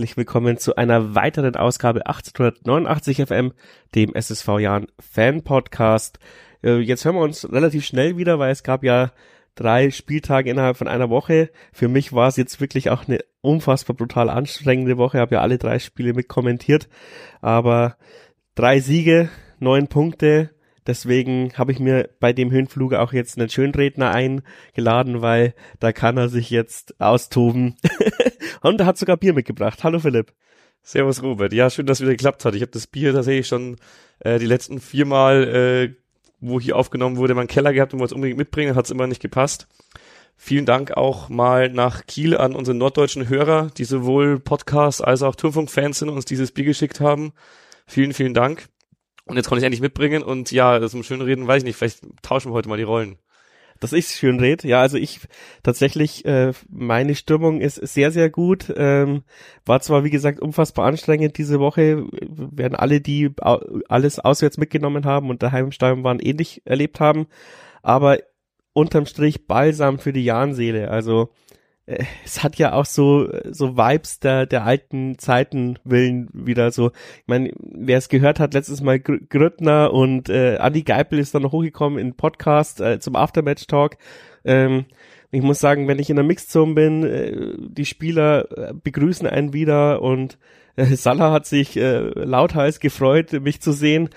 Herzlich willkommen zu einer weiteren Ausgabe 1889 FM, dem SSV Jahren Fan Podcast. Äh, jetzt hören wir uns relativ schnell wieder, weil es gab ja drei Spieltage innerhalb von einer Woche. Für mich war es jetzt wirklich auch eine unfassbar brutal anstrengende Woche. Ich habe ja alle drei Spiele mit kommentiert, aber drei Siege, neun Punkte, Deswegen habe ich mir bei dem Höhenflug auch jetzt einen Schönredner eingeladen, weil da kann er sich jetzt austoben. Und er hat sogar Bier mitgebracht. Hallo Philipp. Servus Robert. Ja, schön, dass es wieder geklappt hat. Ich habe das Bier tatsächlich schon äh, die letzten viermal, äh, wo hier aufgenommen wurde, in meinen Keller gehabt und wollte es unbedingt mitbringen, hat es immer nicht gepasst. Vielen Dank auch mal nach Kiel an unsere norddeutschen Hörer, die sowohl Podcast als auch Turmfunk-Fans sind und uns dieses Bier geschickt haben. Vielen, vielen Dank. Und jetzt konnte ich endlich mitbringen und ja, zum schönen Reden weiß ich nicht, vielleicht tauschen wir heute mal die Rollen. Dass ich schön red, ja, also ich tatsächlich, äh, meine Stimmung ist sehr, sehr gut. Ähm, war zwar, wie gesagt, unfassbar anstrengend diese Woche, werden alle, die alles auswärts mitgenommen haben und daheim im Stadion waren, ähnlich erlebt haben, aber unterm Strich Balsam für die Jahnseele. Also es hat ja auch so so Vibes der der alten Zeiten willen wieder so. Ich meine, wer es gehört hat, letztes Mal Gr Grüttner und äh, Andi Geipel ist dann noch hochgekommen in Podcast äh, zum Aftermatch Talk. Ähm, ich muss sagen, wenn ich in der Mixzone bin, äh, die Spieler äh, begrüßen einen wieder und äh, Salah hat sich äh, lauthals gefreut, mich zu sehen.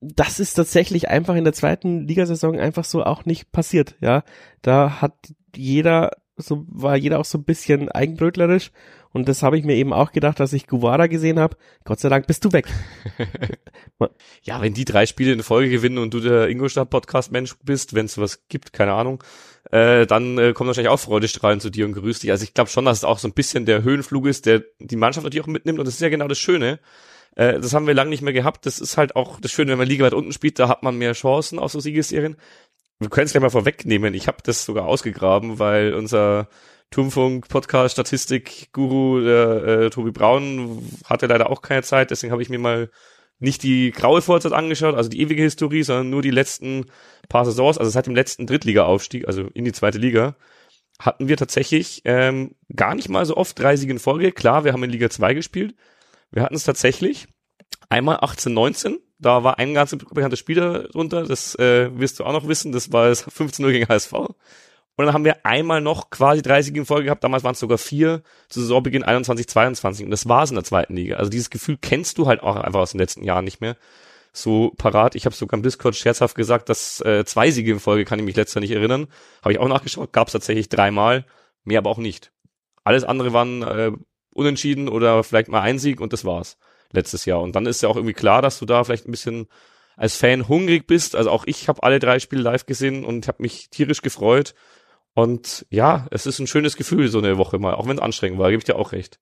Das ist tatsächlich einfach in der zweiten Ligasaison einfach so auch nicht passiert, ja. Da hat jeder so war jeder auch so ein bisschen eigenbrötlerisch. Und das habe ich mir eben auch gedacht, dass ich Guevara gesehen habe. Gott sei Dank bist du weg. ja, wenn die drei Spiele in Folge gewinnen und du der Ingolstadt-Podcast-Mensch bist, wenn es was gibt, keine Ahnung, äh, dann äh, kommen wahrscheinlich auch Freudestrahlen zu dir und grüßt dich. Also ich glaube schon, dass es auch so ein bisschen der Höhenflug ist, der die Mannschaft natürlich auch mitnimmt. Und das ist ja genau das Schöne. Äh, das haben wir lange nicht mehr gehabt. Das ist halt auch das Schöne, wenn man Liga weit unten spielt, da hat man mehr Chancen auf so Siegesserien wir können es gleich mal vorwegnehmen. Ich habe das sogar ausgegraben, weil unser Turmfunk Podcast Statistik Guru der äh, Tobi Braun hatte leider auch keine Zeit, deswegen habe ich mir mal nicht die graue Vorzeit angeschaut, also die ewige Historie, sondern nur die letzten paar Saisons, also seit dem letzten Drittliga-Aufstieg, also in die zweite Liga, hatten wir tatsächlich ähm, gar nicht mal so oft drei Siege in Folge. Klar, wir haben in Liga 2 gespielt. Wir hatten es tatsächlich einmal 18, 19, da war ein ganz bekannter Spieler drunter, das äh, wirst du auch noch wissen, das war das 15-0 gegen HSV. Und dann haben wir einmal noch quasi 30 in Folge gehabt, damals waren es sogar vier, zu Saisonbeginn 21, 22 und das war's in der zweiten Liga. Also dieses Gefühl kennst du halt auch einfach aus den letzten Jahren nicht mehr so parat. Ich habe sogar im Discord scherzhaft gesagt, dass äh, zwei Siege in Folge kann ich mich letzter nicht erinnern. Habe ich auch nachgeschaut, gab es tatsächlich dreimal, mehr aber auch nicht. Alles andere waren äh, unentschieden oder vielleicht mal ein Sieg und das war's letztes Jahr. Und dann ist ja auch irgendwie klar, dass du da vielleicht ein bisschen als Fan hungrig bist. Also auch ich habe alle drei Spiele live gesehen und habe mich tierisch gefreut. Und ja, es ist ein schönes Gefühl, so eine Woche mal, auch wenn es anstrengend war, gebe ich dir auch recht.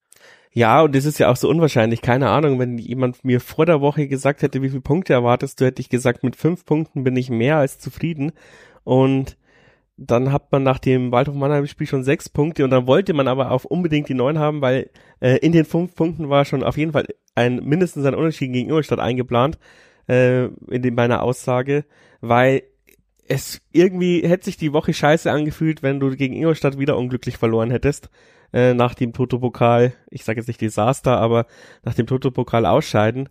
Ja, und es ist ja auch so unwahrscheinlich, keine Ahnung, wenn jemand mir vor der Woche gesagt hätte, wie viele Punkte erwartest du, hätte ich gesagt, mit fünf Punkten bin ich mehr als zufrieden. Und dann hat man nach dem Waldhof Mannheim Spiel schon sechs Punkte und dann wollte man aber auch unbedingt die neun haben, weil äh, in den fünf Punkten war schon auf jeden Fall ein mindestens ein Unterschied gegen Ingolstadt eingeplant äh, in dem meiner Aussage, weil es irgendwie hätte sich die Woche scheiße angefühlt, wenn du gegen Ingolstadt wieder unglücklich verloren hättest äh, nach dem Toto-Pokal, ich sage jetzt nicht Desaster, aber nach dem Toto-Pokal ausscheiden.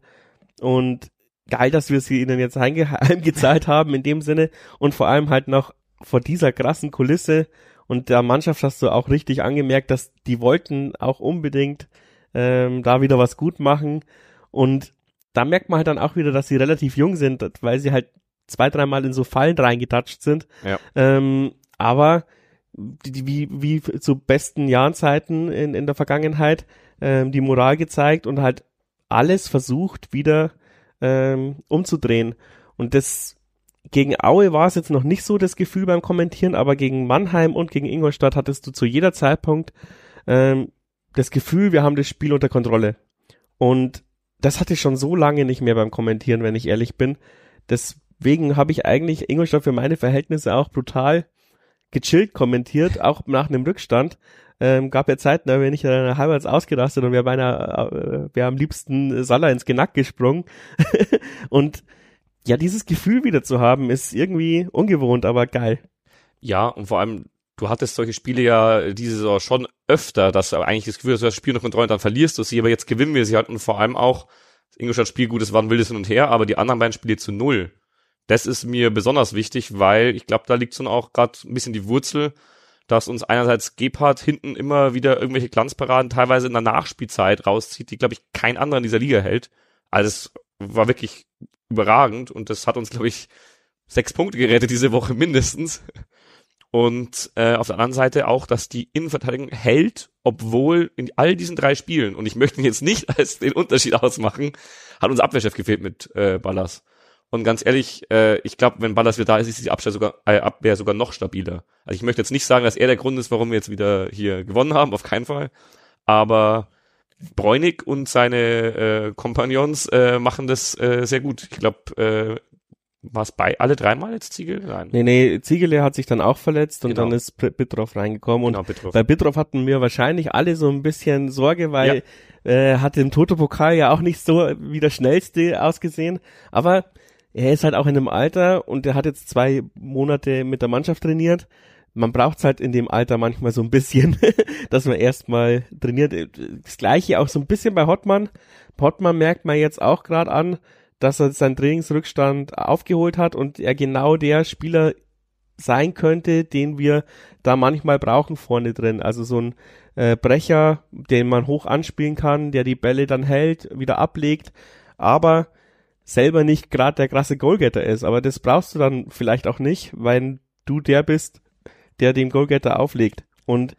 Und geil, dass wir sie ihnen jetzt heimgezahlt haben in dem Sinne und vor allem halt noch vor dieser krassen Kulisse und der Mannschaft hast du auch richtig angemerkt, dass die wollten auch unbedingt ähm, da wieder was gut machen und da merkt man halt dann auch wieder, dass sie relativ jung sind, weil sie halt zwei, dreimal in so Fallen reingetatscht sind. Ja. Ähm, aber die, wie, wie zu besten Jahrenzeiten in, in der Vergangenheit ähm, die Moral gezeigt und halt alles versucht wieder ähm, umzudrehen. Und das gegen Aue war es jetzt noch nicht so das Gefühl beim Kommentieren, aber gegen Mannheim und gegen Ingolstadt hattest du zu jeder Zeitpunkt ähm, das Gefühl, wir haben das Spiel unter Kontrolle. Und das hatte ich schon so lange nicht mehr beim Kommentieren, wenn ich ehrlich bin. Deswegen habe ich eigentlich Ingolstadt für meine Verhältnisse auch brutal gechillt kommentiert, auch nach einem Rückstand. Ähm, gab ja Zeiten, da bin ich ja halbwegs ausgerastet und wir beinahe, äh, wir am liebsten Salah ins Genack gesprungen. und ja, dieses Gefühl wieder zu haben, ist irgendwie ungewohnt, aber geil. Ja, und vor allem, du hattest solche Spiele ja diese Saison schon öfter, dass du eigentlich das Gefühl hast, du hast das Spiel unter Kontrolle und dann verlierst du sie, aber jetzt gewinnen wir sie halt und vor allem auch, Ingolstadt Spiel gut, es war ein wildes Hin und Her, aber die anderen beiden Spiele zu null. Das ist mir besonders wichtig, weil ich glaube, da liegt schon auch gerade ein bisschen die Wurzel, dass uns einerseits Gebhardt hinten immer wieder irgendwelche Glanzparaden teilweise in der Nachspielzeit rauszieht, die, glaube ich, kein anderer in dieser Liga hält. Also war wirklich überragend und das hat uns, glaube ich, sechs Punkte gerettet diese Woche mindestens. Und äh, auf der anderen Seite auch, dass die Innenverteidigung hält, obwohl in all diesen drei Spielen, und ich möchte ihn jetzt nicht als den Unterschied ausmachen, hat unser Abwehrchef gefehlt mit äh, Ballas. Und ganz ehrlich, äh, ich glaube, wenn Ballas wieder da ist, ist die Abwehr sogar, äh, Abwehr sogar noch stabiler. Also ich möchte jetzt nicht sagen, dass er der Grund ist, warum wir jetzt wieder hier gewonnen haben, auf keinen Fall. Aber Bräunig und seine äh, Kompagnons äh, machen das äh, sehr gut. Ich glaube, äh, war es bei alle dreimal jetzt Ziegel? Nein. Nee, nee, Ziegele hat sich dann auch verletzt und genau. dann ist Bitroff reingekommen. Und genau, Bitroff. bei Bitroff hatten wir wahrscheinlich alle so ein bisschen Sorge, weil ja. äh, hat im Toto-Pokal ja auch nicht so wie der schnellste ausgesehen. Aber er ist halt auch in einem Alter und er hat jetzt zwei Monate mit der Mannschaft trainiert. Man braucht's halt in dem Alter manchmal so ein bisschen, dass man erstmal trainiert. Das gleiche auch so ein bisschen bei Hottmann. Hottmann merkt man jetzt auch gerade an, dass er seinen Trainingsrückstand aufgeholt hat und er genau der Spieler sein könnte, den wir da manchmal brauchen vorne drin. Also so ein äh, Brecher, den man hoch anspielen kann, der die Bälle dann hält, wieder ablegt, aber selber nicht gerade der krasse Goalgetter ist. Aber das brauchst du dann vielleicht auch nicht, weil du der bist, der den Goalgetter auflegt. Und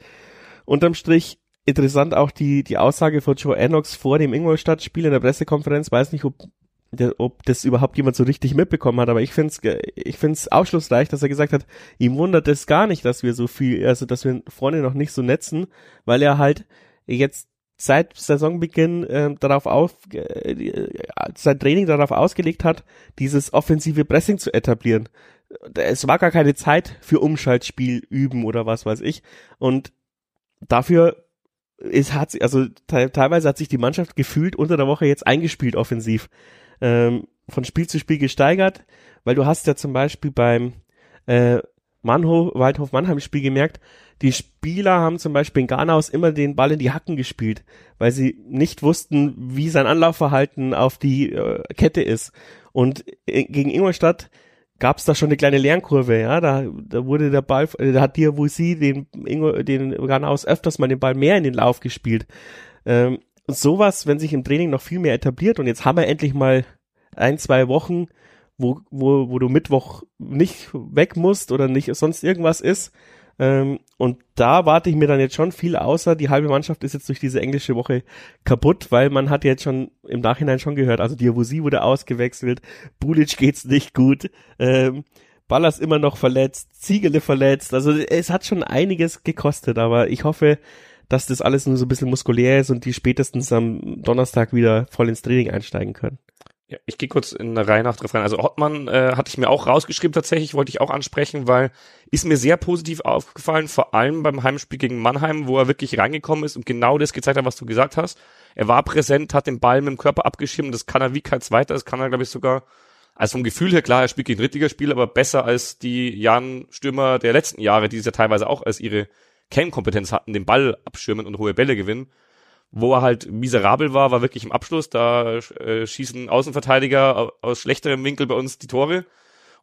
unterm Strich interessant auch die, die Aussage von Joe Enox vor dem Ingolstadt-Spiel in der Pressekonferenz. Weiß nicht, ob ob das überhaupt jemand so richtig mitbekommen hat, aber ich finde es ich find's aufschlussreich, dass er gesagt hat, ihm wundert es gar nicht, dass wir so viel, also dass wir vorne noch nicht so netzen, weil er halt jetzt seit Saisonbeginn äh, darauf auf, äh, sein Training darauf ausgelegt hat, dieses offensive Pressing zu etablieren. Es war gar keine Zeit für Umschaltspiel üben oder was weiß ich. Und dafür ist, hat also te teilweise hat sich die Mannschaft gefühlt unter der Woche jetzt eingespielt offensiv ähm, von Spiel zu Spiel gesteigert, weil du hast ja zum Beispiel beim äh, Mannhof, Waldhof Mannheim Spiel gemerkt, die Spieler haben zum Beispiel in Ghanaus immer den Ball in die Hacken gespielt, weil sie nicht wussten, wie sein Anlaufverhalten auf die äh, Kette ist. Und äh, gegen Ingolstadt gab es da schon eine kleine Lernkurve, ja, da, da wurde der Ball, äh, da hat dir, wo sie den, Ingo, den Ghanaus öfters mal den Ball mehr in den Lauf gespielt. Ähm, sowas, wenn sich im Training noch viel mehr etabliert und jetzt haben wir endlich mal ein, zwei Wochen, wo, wo, wo du Mittwoch nicht weg musst oder nicht sonst irgendwas ist. Ähm, und da warte ich mir dann jetzt schon viel außer. Die halbe Mannschaft ist jetzt durch diese englische Woche kaputt, weil man hat jetzt schon im Nachhinein schon gehört, also Diabusi wurde ausgewechselt, Bulic geht's nicht gut, ähm, Ballas immer noch verletzt, Ziegele verletzt. Also es hat schon einiges gekostet, aber ich hoffe, dass das alles nur so ein bisschen muskulär ist und die spätestens am Donnerstag wieder voll ins Training einsteigen können. Ja, ich gehe kurz in eine Reihe nach drauf rein. Also Ottmann äh, hatte ich mir auch rausgeschrieben tatsächlich, wollte ich auch ansprechen, weil ist mir sehr positiv aufgefallen, vor allem beim Heimspiel gegen Mannheim, wo er wirklich reingekommen ist und genau das gezeigt hat, was du gesagt hast. Er war präsent, hat den Ball mit dem Körper abgeschirmt, das kann er wie kein zweiter, das kann er glaube ich sogar, also vom Gefühl her klar, er spielt gegen Drittligaspiel, aber besser als die Jan-Stürmer der letzten Jahre, die es ja teilweise auch als ihre Kernkompetenz hatten, den Ball abschirmen und hohe Bälle gewinnen. Wo er halt miserabel war, war wirklich im Abschluss. Da äh, schießen Außenverteidiger aus schlechterem Winkel bei uns die Tore.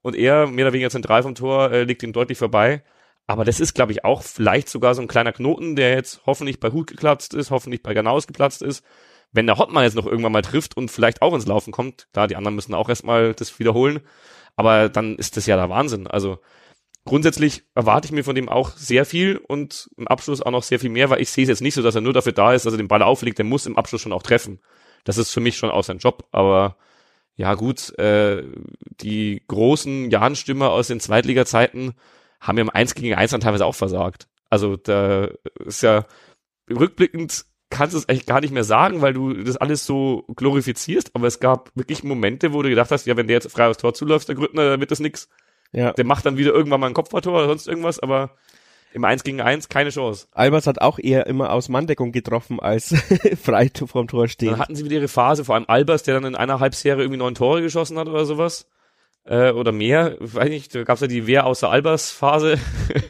Und er, mehr oder weniger zentral vom Tor, äh, liegt ihm deutlich vorbei. Aber das ist, glaube ich, auch vielleicht sogar so ein kleiner Knoten, der jetzt hoffentlich bei Hut geplatzt ist, hoffentlich bei Ganaus geplatzt ist. Wenn der Hotman jetzt noch irgendwann mal trifft und vielleicht auch ins Laufen kommt, klar, die anderen müssen auch erstmal das wiederholen, aber dann ist das ja der Wahnsinn. Also grundsätzlich erwarte ich mir von dem auch sehr viel und im Abschluss auch noch sehr viel mehr, weil ich sehe es jetzt nicht so, dass er nur dafür da ist, dass er den Ball auflegt, der muss im Abschluss schon auch treffen. Das ist für mich schon auch sein Job, aber ja gut, äh, die großen Jahnstürmer aus den Zweitliga-Zeiten haben ja im 1 gegen 1 dann teilweise auch versagt. Also da ist ja rückblickend kannst du es eigentlich gar nicht mehr sagen, weil du das alles so glorifizierst, aber es gab wirklich Momente, wo du gedacht hast, ja, wenn der jetzt frei aufs Tor zuläuft, der Grüttner, dann wird das nix. Ja. Der macht dann wieder irgendwann mal ein Kopfballtor oder sonst irgendwas, aber im 1 gegen 1 keine Chance. Albers hat auch eher immer aus Manndeckung getroffen, als frei vorm Tor stehen. Dann hatten sie wieder ihre Phase, vor allem Albers, der dann in einer Halbserie irgendwie neun Tore geschossen hat oder sowas. Äh, oder mehr, weiß nicht, da gab's ja die Wer außer Albers Phase.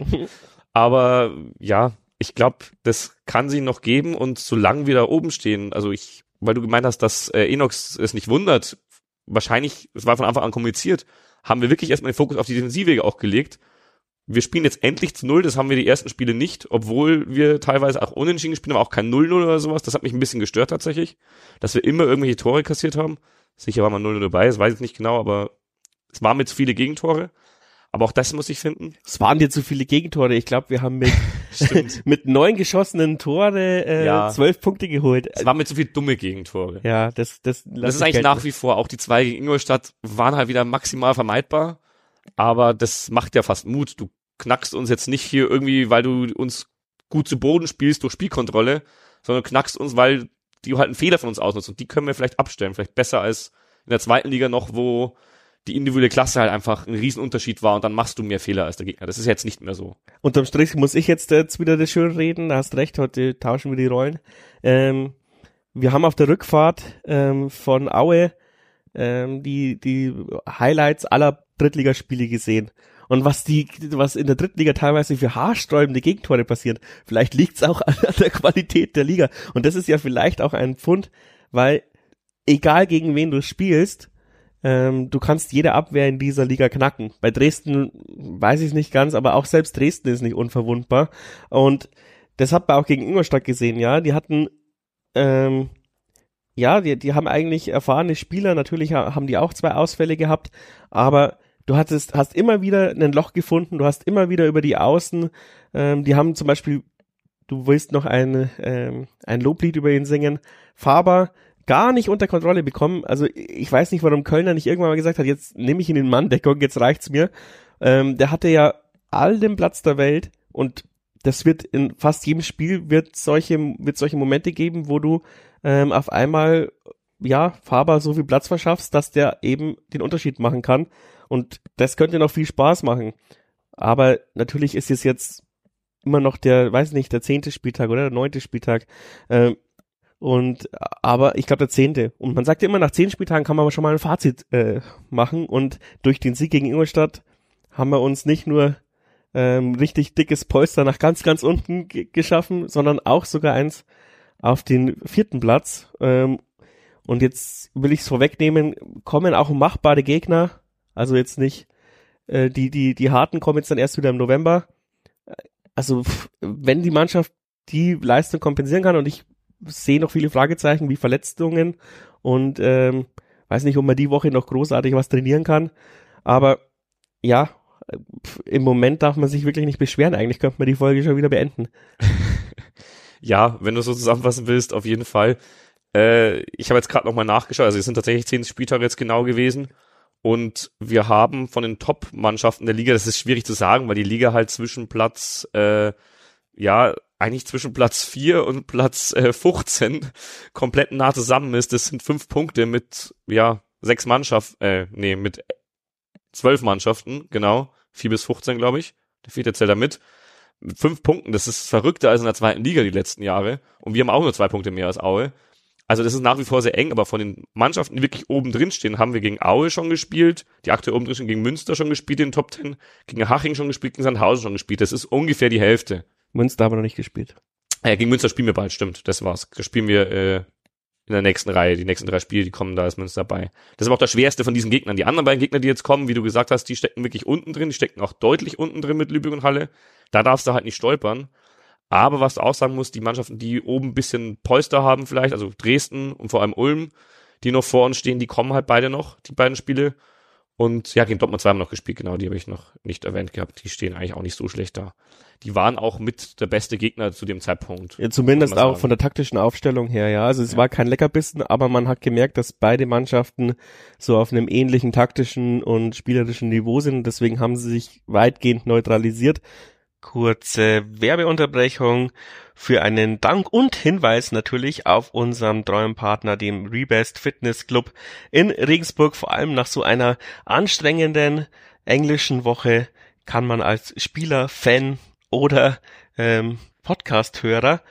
Aber ja, ich glaube, das kann sie noch geben und solange wir da oben stehen, also ich, weil du gemeint hast, dass äh, Enox es nicht wundert, wahrscheinlich, es war von Anfang an kommuniziert, haben wir wirklich erstmal den Fokus auf die Defensive auch gelegt. Wir spielen jetzt endlich zu Null, das haben wir die ersten Spiele nicht, obwohl wir teilweise auch unentschieden gespielt haben, auch kein 0-0 oder sowas. Das hat mich ein bisschen gestört tatsächlich, dass wir immer irgendwelche Tore kassiert haben. Sicher war mal 0 dabei, das weiß ich nicht genau, aber es waren mit zu viele Gegentore. Aber auch das muss ich finden. Es waren dir zu viele Gegentore. Ich glaube, wir haben mit, mit neun geschossenen Tore äh, ja. zwölf Punkte geholt. Es waren mit zu viele dumme Gegentore. Ja, das das. Das ist eigentlich nach wie vor. Auch die zwei gegen Ingolstadt waren halt wieder maximal vermeidbar. Aber das macht ja fast Mut. Du knackst uns jetzt nicht hier irgendwie, weil du uns gut zu Boden spielst durch Spielkontrolle, sondern knackst uns, weil die halt einen Fehler von uns ausnutzt. Und die können wir vielleicht abstellen. Vielleicht besser als in der zweiten Liga noch, wo die individuelle Klasse halt einfach ein Riesenunterschied war und dann machst du mehr Fehler als der Gegner. Das ist jetzt nicht mehr so. Unterm Strich muss ich jetzt, jetzt wieder das schön reden, da hast recht, heute tauschen wir die Rollen. Ähm, wir haben auf der Rückfahrt ähm, von Aue ähm, die, die Highlights aller Drittligaspiele gesehen. Und was die, was in der Drittliga teilweise für haarsträubende Gegentore passiert, vielleicht liegt's auch an der Qualität der Liga. Und das ist ja vielleicht auch ein Pfund, weil egal gegen wen du spielst, ähm, du kannst jede Abwehr in dieser Liga knacken. Bei Dresden weiß ich es nicht ganz, aber auch selbst Dresden ist nicht unverwundbar. Und das hat man auch gegen Ingolstadt gesehen, ja. Die hatten, ähm, ja, die, die haben eigentlich erfahrene Spieler, natürlich haben die auch zwei Ausfälle gehabt, aber du hattest, hast immer wieder ein Loch gefunden, du hast immer wieder über die Außen, ähm, die haben zum Beispiel, du willst noch ein, ähm, ein Loblied über ihn singen, Faber, gar nicht unter Kontrolle bekommen. Also ich weiß nicht, warum Kölner nicht irgendwann mal gesagt hat, jetzt nehme ich ihn in Manndeckung, jetzt reicht's mir. Ähm, der hatte ja all den Platz der Welt und das wird in fast jedem Spiel wird solche wird solche Momente geben, wo du ähm, auf einmal ja Faber so viel Platz verschaffst, dass der eben den Unterschied machen kann und das könnte noch viel Spaß machen. Aber natürlich ist es jetzt immer noch der, weiß nicht, der zehnte Spieltag oder der neunte Spieltag. Ähm, und aber ich glaube der zehnte. Und man sagt ja immer, nach zehn Spieltagen kann man schon mal ein Fazit äh, machen. Und durch den Sieg gegen Ingolstadt haben wir uns nicht nur ähm, richtig dickes Polster nach ganz, ganz unten geschaffen, sondern auch sogar eins auf den vierten Platz. Ähm, und jetzt will ich es vorwegnehmen, kommen auch machbare Gegner. Also jetzt nicht, äh, die, die, die harten kommen jetzt dann erst wieder im November. Also wenn die Mannschaft die Leistung kompensieren kann und ich sehe noch viele Fragezeichen wie Verletzungen und ähm, weiß nicht, ob man die Woche noch großartig was trainieren kann. Aber ja, im Moment darf man sich wirklich nicht beschweren. Eigentlich könnte man die Folge schon wieder beenden. ja, wenn du so zusammenfassen willst, auf jeden Fall. Äh, ich habe jetzt gerade nochmal nachgeschaut, also es sind tatsächlich zehn Spieltage jetzt genau gewesen. Und wir haben von den Top-Mannschaften der Liga, das ist schwierig zu sagen, weil die Liga halt zwischen Platz äh, ja eigentlich zwischen Platz 4 und Platz äh, 15 komplett nah zusammen ist. Das sind fünf Punkte mit, ja, sechs Mannschaften, äh, nee, mit zwölf Mannschaften, genau. Vier bis 15, glaube ich. Der vierte zählt da mit. Mit fünf Punkten, das ist verrückter als in der zweiten Liga die letzten Jahre. Und wir haben auch nur zwei Punkte mehr als Aue. Also das ist nach wie vor sehr eng, aber von den Mannschaften, die wirklich oben drin stehen, haben wir gegen Aue schon gespielt, die aktuell oben drin stehen, gegen Münster schon gespielt in den Top Ten, gegen Haching schon gespielt, gegen Sandhausen schon gespielt. Das ist ungefähr die Hälfte. Münster haben wir noch nicht gespielt. Ja, gegen Münster spielen wir bald, stimmt. Das war's. Das spielen wir äh, in der nächsten Reihe. Die nächsten drei Spiele, die kommen, da ist Münster dabei. Das ist aber auch das Schwerste von diesen Gegnern. Die anderen beiden Gegner, die jetzt kommen, wie du gesagt hast, die stecken wirklich unten drin. Die stecken auch deutlich unten drin mit Lübeck und Halle. Da darfst du halt nicht stolpern. Aber was du auch sagen musst, die Mannschaften, die oben ein bisschen Polster haben vielleicht, also Dresden und vor allem Ulm, die noch vor uns stehen, die kommen halt beide noch, die beiden Spiele. Und ja, gegen Dortmund 2 haben wir noch gespielt, genau, die habe ich noch nicht erwähnt gehabt. Die stehen eigentlich auch nicht so schlecht da. Die waren auch mit der beste Gegner zu dem Zeitpunkt. Ja, zumindest auch von der taktischen Aufstellung her, ja. Also es ja. war kein Leckerbissen, aber man hat gemerkt, dass beide Mannschaften so auf einem ähnlichen taktischen und spielerischen Niveau sind. Deswegen haben sie sich weitgehend neutralisiert. Kurze Werbeunterbrechung für einen Dank und Hinweis natürlich auf unserem treuen Partner, dem Rebest Fitness Club in Regensburg. Vor allem nach so einer anstrengenden englischen Woche kann man als Spieler, Fan oder ähm, Podcast-Hörer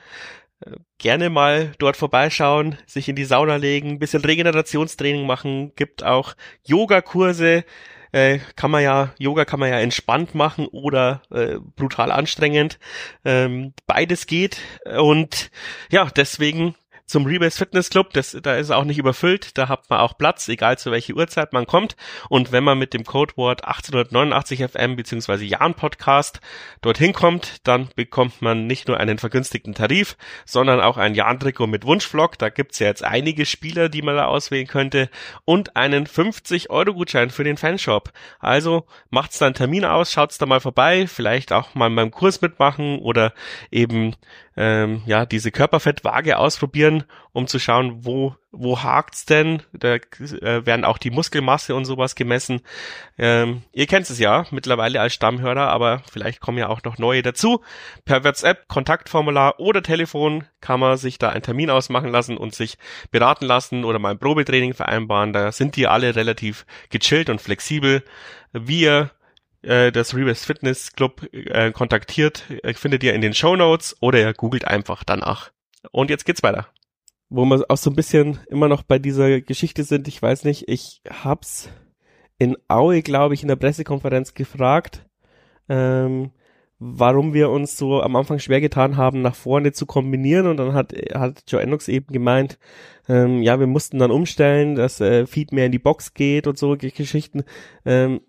äh, gerne mal dort vorbeischauen, sich in die Sauna legen, bisschen Regenerationstraining machen, gibt auch Yogakurse, äh, kann man ja, Yoga kann man ja entspannt machen oder äh, brutal anstrengend. Ähm, beides geht und ja, deswegen zum Rebase Fitness Club. Das, da ist auch nicht überfüllt. Da hat man auch Platz, egal zu welcher Uhrzeit man kommt. Und wenn man mit dem Codewort 1889 FM bzw. Jan Podcast dorthin kommt, dann bekommt man nicht nur einen vergünstigten Tarif, sondern auch ein Jan-Trikot mit Wunschvlog. Da gibt's ja jetzt einige Spieler, die man da auswählen könnte. Und einen 50-Euro-Gutschein für den Fanshop. Also macht's da einen Termin aus, schaut's da mal vorbei. Vielleicht auch mal beim Kurs mitmachen oder eben ähm, ja diese Körperfettwaage ausprobieren, um zu schauen, wo wo hakt's denn? Da äh, werden auch die Muskelmasse und sowas gemessen. Ähm, ihr kennt es ja mittlerweile als Stammhörer, aber vielleicht kommen ja auch noch neue dazu. Per WhatsApp, Kontaktformular oder Telefon kann man sich da einen Termin ausmachen lassen und sich beraten lassen oder mal ein Probetraining vereinbaren. Da sind die alle relativ gechillt und flexibel. Wir äh, das Rebus Fitness Club äh, kontaktiert, äh, findet ihr in den Show Notes oder ihr googelt einfach danach. Und jetzt geht's weiter. Wo wir auch so ein bisschen immer noch bei dieser Geschichte sind, ich weiß nicht, ich hab's in Aue, glaube ich, in der Pressekonferenz gefragt, ähm, warum wir uns so am Anfang schwer getan haben, nach vorne zu kombinieren. Und dann hat, hat Joe Ennox eben gemeint, ähm, ja, wir mussten dann umstellen, dass äh, Feed mehr in die Box geht und so Geschichten. Ähm,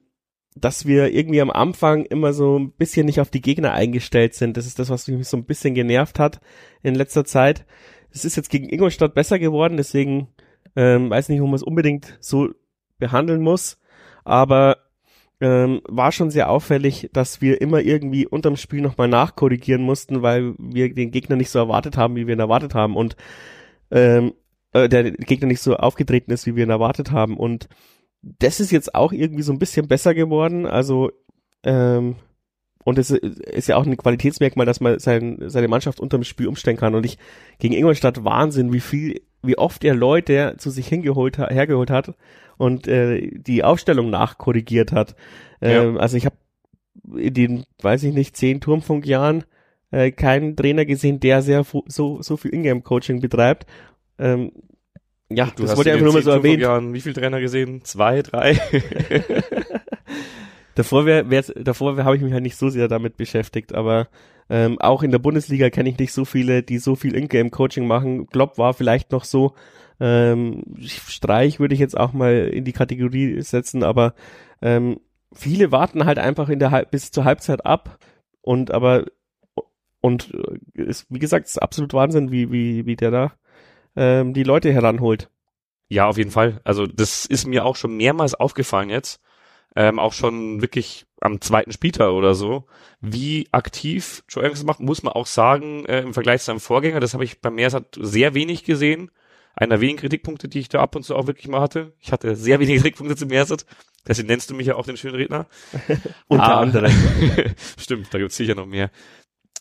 dass wir irgendwie am Anfang immer so ein bisschen nicht auf die Gegner eingestellt sind. Das ist das, was mich so ein bisschen genervt hat in letzter Zeit. Es ist jetzt gegen Ingolstadt besser geworden, deswegen ähm, weiß nicht, ob man es unbedingt so behandeln muss, aber ähm, war schon sehr auffällig, dass wir immer irgendwie unterm Spiel nochmal nachkorrigieren mussten, weil wir den Gegner nicht so erwartet haben, wie wir ihn erwartet haben und ähm, äh, der Gegner nicht so aufgetreten ist, wie wir ihn erwartet haben und das ist jetzt auch irgendwie so ein bisschen besser geworden. Also, ähm, und es ist ja auch ein Qualitätsmerkmal, dass man sein, seine Mannschaft unterm Spiel umstellen kann. Und ich gegen Ingolstadt Wahnsinn, wie viel, wie oft er Leute zu sich hingeholt hergeholt hat und äh, die Aufstellung nachkorrigiert hat. Ähm, ja. Also ich habe in den, weiß ich nicht, zehn Turmfunkjahren äh, keinen Trainer gesehen, der sehr so so viel Ingame-Coaching betreibt. Ähm, ja, du das wurde einfach nur mal so erwähnt. Jahren wie viele Trainer gesehen? Zwei, drei? davor wär, wär, davor habe ich mich halt nicht so sehr damit beschäftigt, aber ähm, auch in der Bundesliga kenne ich nicht so viele, die so viel Ingame-Coaching machen. Klopp war vielleicht noch so. Ähm, Streich würde ich jetzt auch mal in die Kategorie setzen, aber ähm, viele warten halt einfach in der bis zur Halbzeit ab und aber und äh, ist, wie gesagt, ist absolut Wahnsinn, wie wie wie der da ähm, die Leute heranholt. Ja, auf jeden Fall. Also das ist mir auch schon mehrmals aufgefallen jetzt. Ähm, auch schon wirklich am zweiten Spieltag oder so, wie aktiv Joe Evans macht, muss man auch sagen, äh, im Vergleich zu seinem Vorgänger, das habe ich beim Meersat sehr wenig gesehen. Einer wenigen Kritikpunkte, die ich da ab und zu auch wirklich mal hatte. Ich hatte sehr wenige Kritikpunkte zum Meersat. Deswegen nennst du mich ja auch den schönen Redner. Unter ah, anderem. Stimmt, da gibt's sicher noch mehr.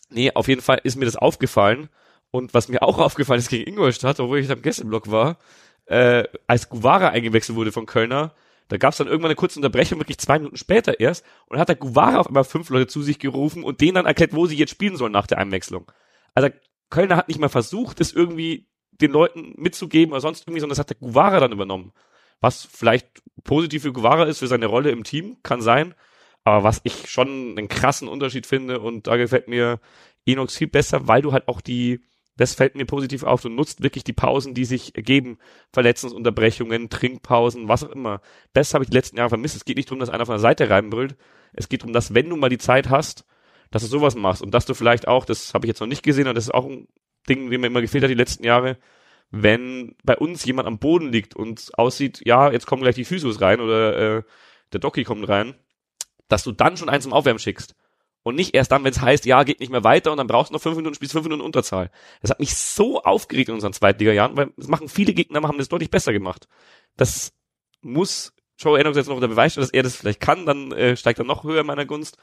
Nee, auf jeden Fall ist mir das aufgefallen. Und was mir auch aufgefallen ist gegen Ingolstadt, obwohl ich am Gästeblock war, äh, als Guevara eingewechselt wurde von Kölner, da gab es dann irgendwann eine kurze Unterbrechung, wirklich zwei Minuten später erst, und hat der Guevara auf einmal fünf Leute zu sich gerufen und denen dann erklärt, wo sie jetzt spielen sollen nach der Einwechslung. Also Kölner hat nicht mal versucht, das irgendwie den Leuten mitzugeben oder sonst irgendwie, sondern das hat der Guevara dann übernommen. Was vielleicht positiv für Guevara ist, für seine Rolle im Team, kann sein. Aber was ich schon einen krassen Unterschied finde und da gefällt mir Enox viel besser, weil du halt auch die, das fällt mir positiv auf. Du nutzt wirklich die Pausen, die sich ergeben. Verletzungsunterbrechungen, Trinkpausen, was auch immer. Das habe ich die letzten Jahre vermisst. Es geht nicht darum, dass einer von der Seite reinbrüllt. Es geht darum, dass wenn du mal die Zeit hast, dass du sowas machst und dass du vielleicht auch, das habe ich jetzt noch nicht gesehen, und das ist auch ein Ding, dem mir immer gefehlt hat die letzten Jahre, wenn bei uns jemand am Boden liegt und aussieht, ja, jetzt kommen gleich die Physios rein oder äh, der Doki kommt rein, dass du dann schon eins zum Aufwärmen schickst. Und nicht erst dann, wenn es heißt, ja, geht nicht mehr weiter und dann brauchst du noch fünf Minuten, spielst fünf Minuten Unterzahl. Das hat mich so aufgeregt in unseren Zweitliga-Jahren, weil das machen viele Gegner, haben das deutlich besser gemacht. Das muss Joe Adams jetzt noch unter Beweis stellen, dass er das vielleicht kann, dann äh, steigt er noch höher in meiner Gunst.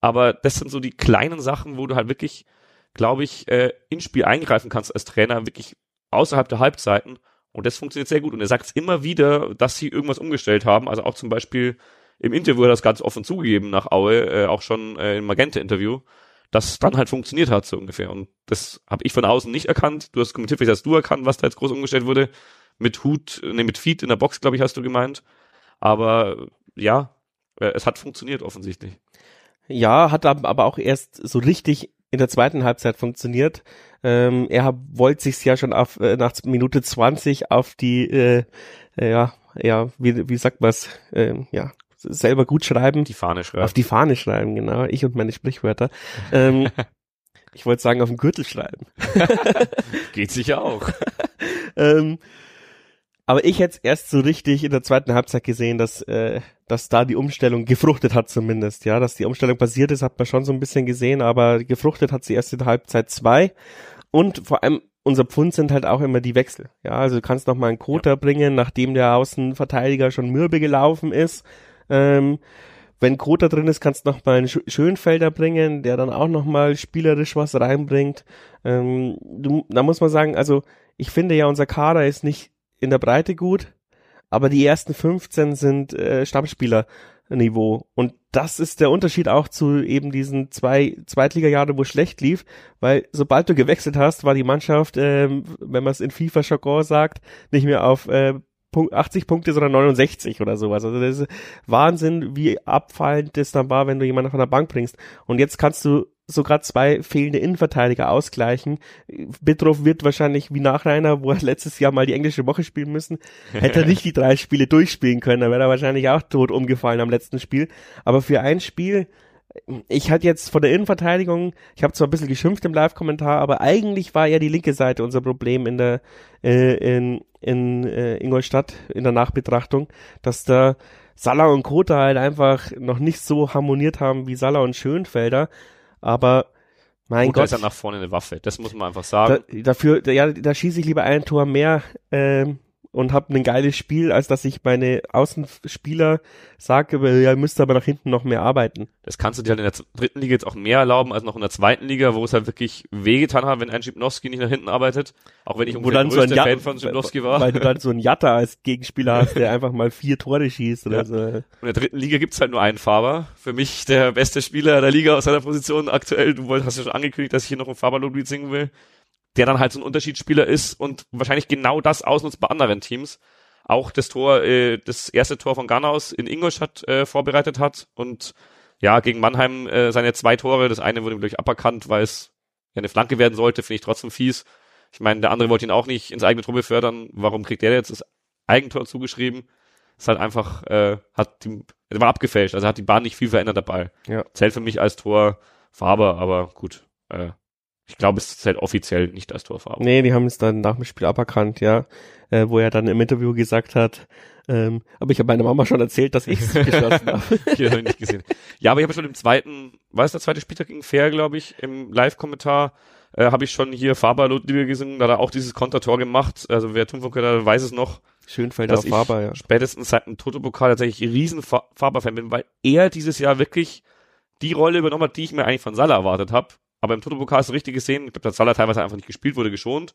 Aber das sind so die kleinen Sachen, wo du halt wirklich, glaube ich, äh, ins Spiel eingreifen kannst als Trainer, wirklich außerhalb der Halbzeiten. Und das funktioniert sehr gut. Und er sagt es immer wieder, dass sie irgendwas umgestellt haben. Also auch zum Beispiel im Interview hat er das ganz offen zugegeben nach Aue, äh, auch schon äh, im Magenta-Interview, dass dann halt funktioniert hat, so ungefähr. Und das habe ich von außen nicht erkannt. Du hast kommentiert, vielleicht hast du erkannt, was da jetzt groß umgestellt wurde. Mit Hut, nee, mit Feed in der Box, glaube ich, hast du gemeint. Aber ja, äh, es hat funktioniert offensichtlich. Ja, hat aber auch erst so richtig in der zweiten Halbzeit funktioniert. Ähm, er wollte sich ja schon auf, äh, nach Minute 20 auf die, äh, äh, ja, ja, wie, wie sagt man's, äh, ja, selber gut schreiben. Die Fahne schreiben. Auf die Fahne schreiben, genau. Ich und meine Sprichwörter. ähm, ich wollte sagen, auf den Gürtel schreiben. Geht sicher auch. ähm, aber ich hätte erst so richtig in der zweiten Halbzeit gesehen, dass, äh, dass da die Umstellung gefruchtet hat zumindest. Ja, dass die Umstellung passiert ist, hat man schon so ein bisschen gesehen, aber gefruchtet hat sie erst in der Halbzeit zwei. Und vor allem unser Pfund sind halt auch immer die Wechsel. Ja, also du kannst noch mal einen Koter ja. bringen, nachdem der Außenverteidiger schon mürbe gelaufen ist. Ähm, wenn Kota drin ist, kannst du noch mal einen Schönfelder bringen, der dann auch noch mal spielerisch was reinbringt. Ähm, du, da muss man sagen, also ich finde ja, unser Kader ist nicht in der Breite gut, aber die ersten 15 sind äh, Stammspielerniveau. Und das ist der Unterschied auch zu eben diesen zwei Zweitliga-Jahre, wo es schlecht lief, weil sobald du gewechselt hast, war die Mannschaft, äh, wenn man es in FIFA-Jargon sagt, nicht mehr auf äh, 80 Punkte, sondern 69 oder sowas. Also das ist Wahnsinn, wie abfallend das dann war, wenn du jemanden von der Bank bringst. Und jetzt kannst du sogar zwei fehlende Innenverteidiger ausgleichen. Bitroff wird wahrscheinlich wie Nachreiner, wo er letztes Jahr mal die englische Woche spielen müssen, hätte er nicht die drei Spiele durchspielen können, dann wäre er wahrscheinlich auch tot umgefallen am letzten Spiel. Aber für ein Spiel, ich hatte jetzt von der Innenverteidigung, ich habe zwar ein bisschen geschimpft im Live-Kommentar, aber eigentlich war ja die linke Seite unser Problem in der äh, in, in äh, Ingolstadt in der Nachbetrachtung, dass da Salah und Kota halt einfach noch nicht so harmoniert haben wie Salah und Schönfelder. Aber mein Gut, Gott. ist dann nach vorne eine Waffe, das muss man einfach sagen. Da, dafür, ja, da schieße ich lieber ein Tor mehr ähm, und habe ein geiles Spiel, als dass ich meine Außenspieler sage, ja, ihr müsst aber nach hinten noch mehr arbeiten. Das kannst du dir halt in der dritten Liga jetzt auch mehr erlauben als noch in der zweiten Liga, wo es halt wirklich wehgetan hat, wenn ein Schipnowski nicht nach hinten arbeitet. Auch wenn ich wo dann so ein Fan von Schipnowski war. Weil du dann so einen Jatta als Gegenspieler hast, der einfach mal vier Tore schießt oder ja. so. In der dritten Liga gibt's halt nur einen Faber. Für mich der beste Spieler der Liga aus seiner Position aktuell. Du hast ja schon angekündigt, dass ich hier noch einen Faber-Loblied singen will der dann halt so ein Unterschiedsspieler ist und wahrscheinlich genau das ausnutzt bei anderen Teams. Auch das Tor, äh, das erste Tor von Ganaus in Ingolstadt äh, vorbereitet hat und ja, gegen Mannheim äh, seine zwei Tore, das eine wurde ihm durch aberkannt, weil es ja eine Flanke werden sollte, finde ich trotzdem fies. Ich meine, der andere wollte ihn auch nicht ins eigene Truppe fördern. Warum kriegt der jetzt das Eigentor zugeschrieben? Ist halt einfach, äh, hat die, war abgefälscht, also hat die Bahn nicht viel verändert dabei. Ja. Zählt für mich als Tor Faber, aber gut, äh, ich glaube, es zählt offiziell nicht als Torfarbe. Nee, die haben es dann nach dem Spiel aberkannt, ja. Äh, wo er dann im Interview gesagt hat, ähm, aber ich habe meiner Mama schon erzählt, dass ich es geschossen habe. ich habe nicht gesehen. Ja, aber ich habe schon im zweiten, war es der zweite Spieltag gegen Fair, glaube ich, im Live-Kommentar, äh, habe ich schon hier Faber Ludwig gesehen, da hat er auch dieses Kontertor gemacht. Also wer Tunfunker weiß es noch. Schönfelder dass Faber, ja. Spätestens seit dem Toto-Pokal tatsächlich riesen Faber-Fan bin, weil er dieses Jahr wirklich die Rolle übernommen hat, die ich mir eigentlich von Salah erwartet habe aber im Toto-Pokal hast du richtig gesehen, ich glaube, dass Salah teilweise einfach nicht gespielt wurde, geschont.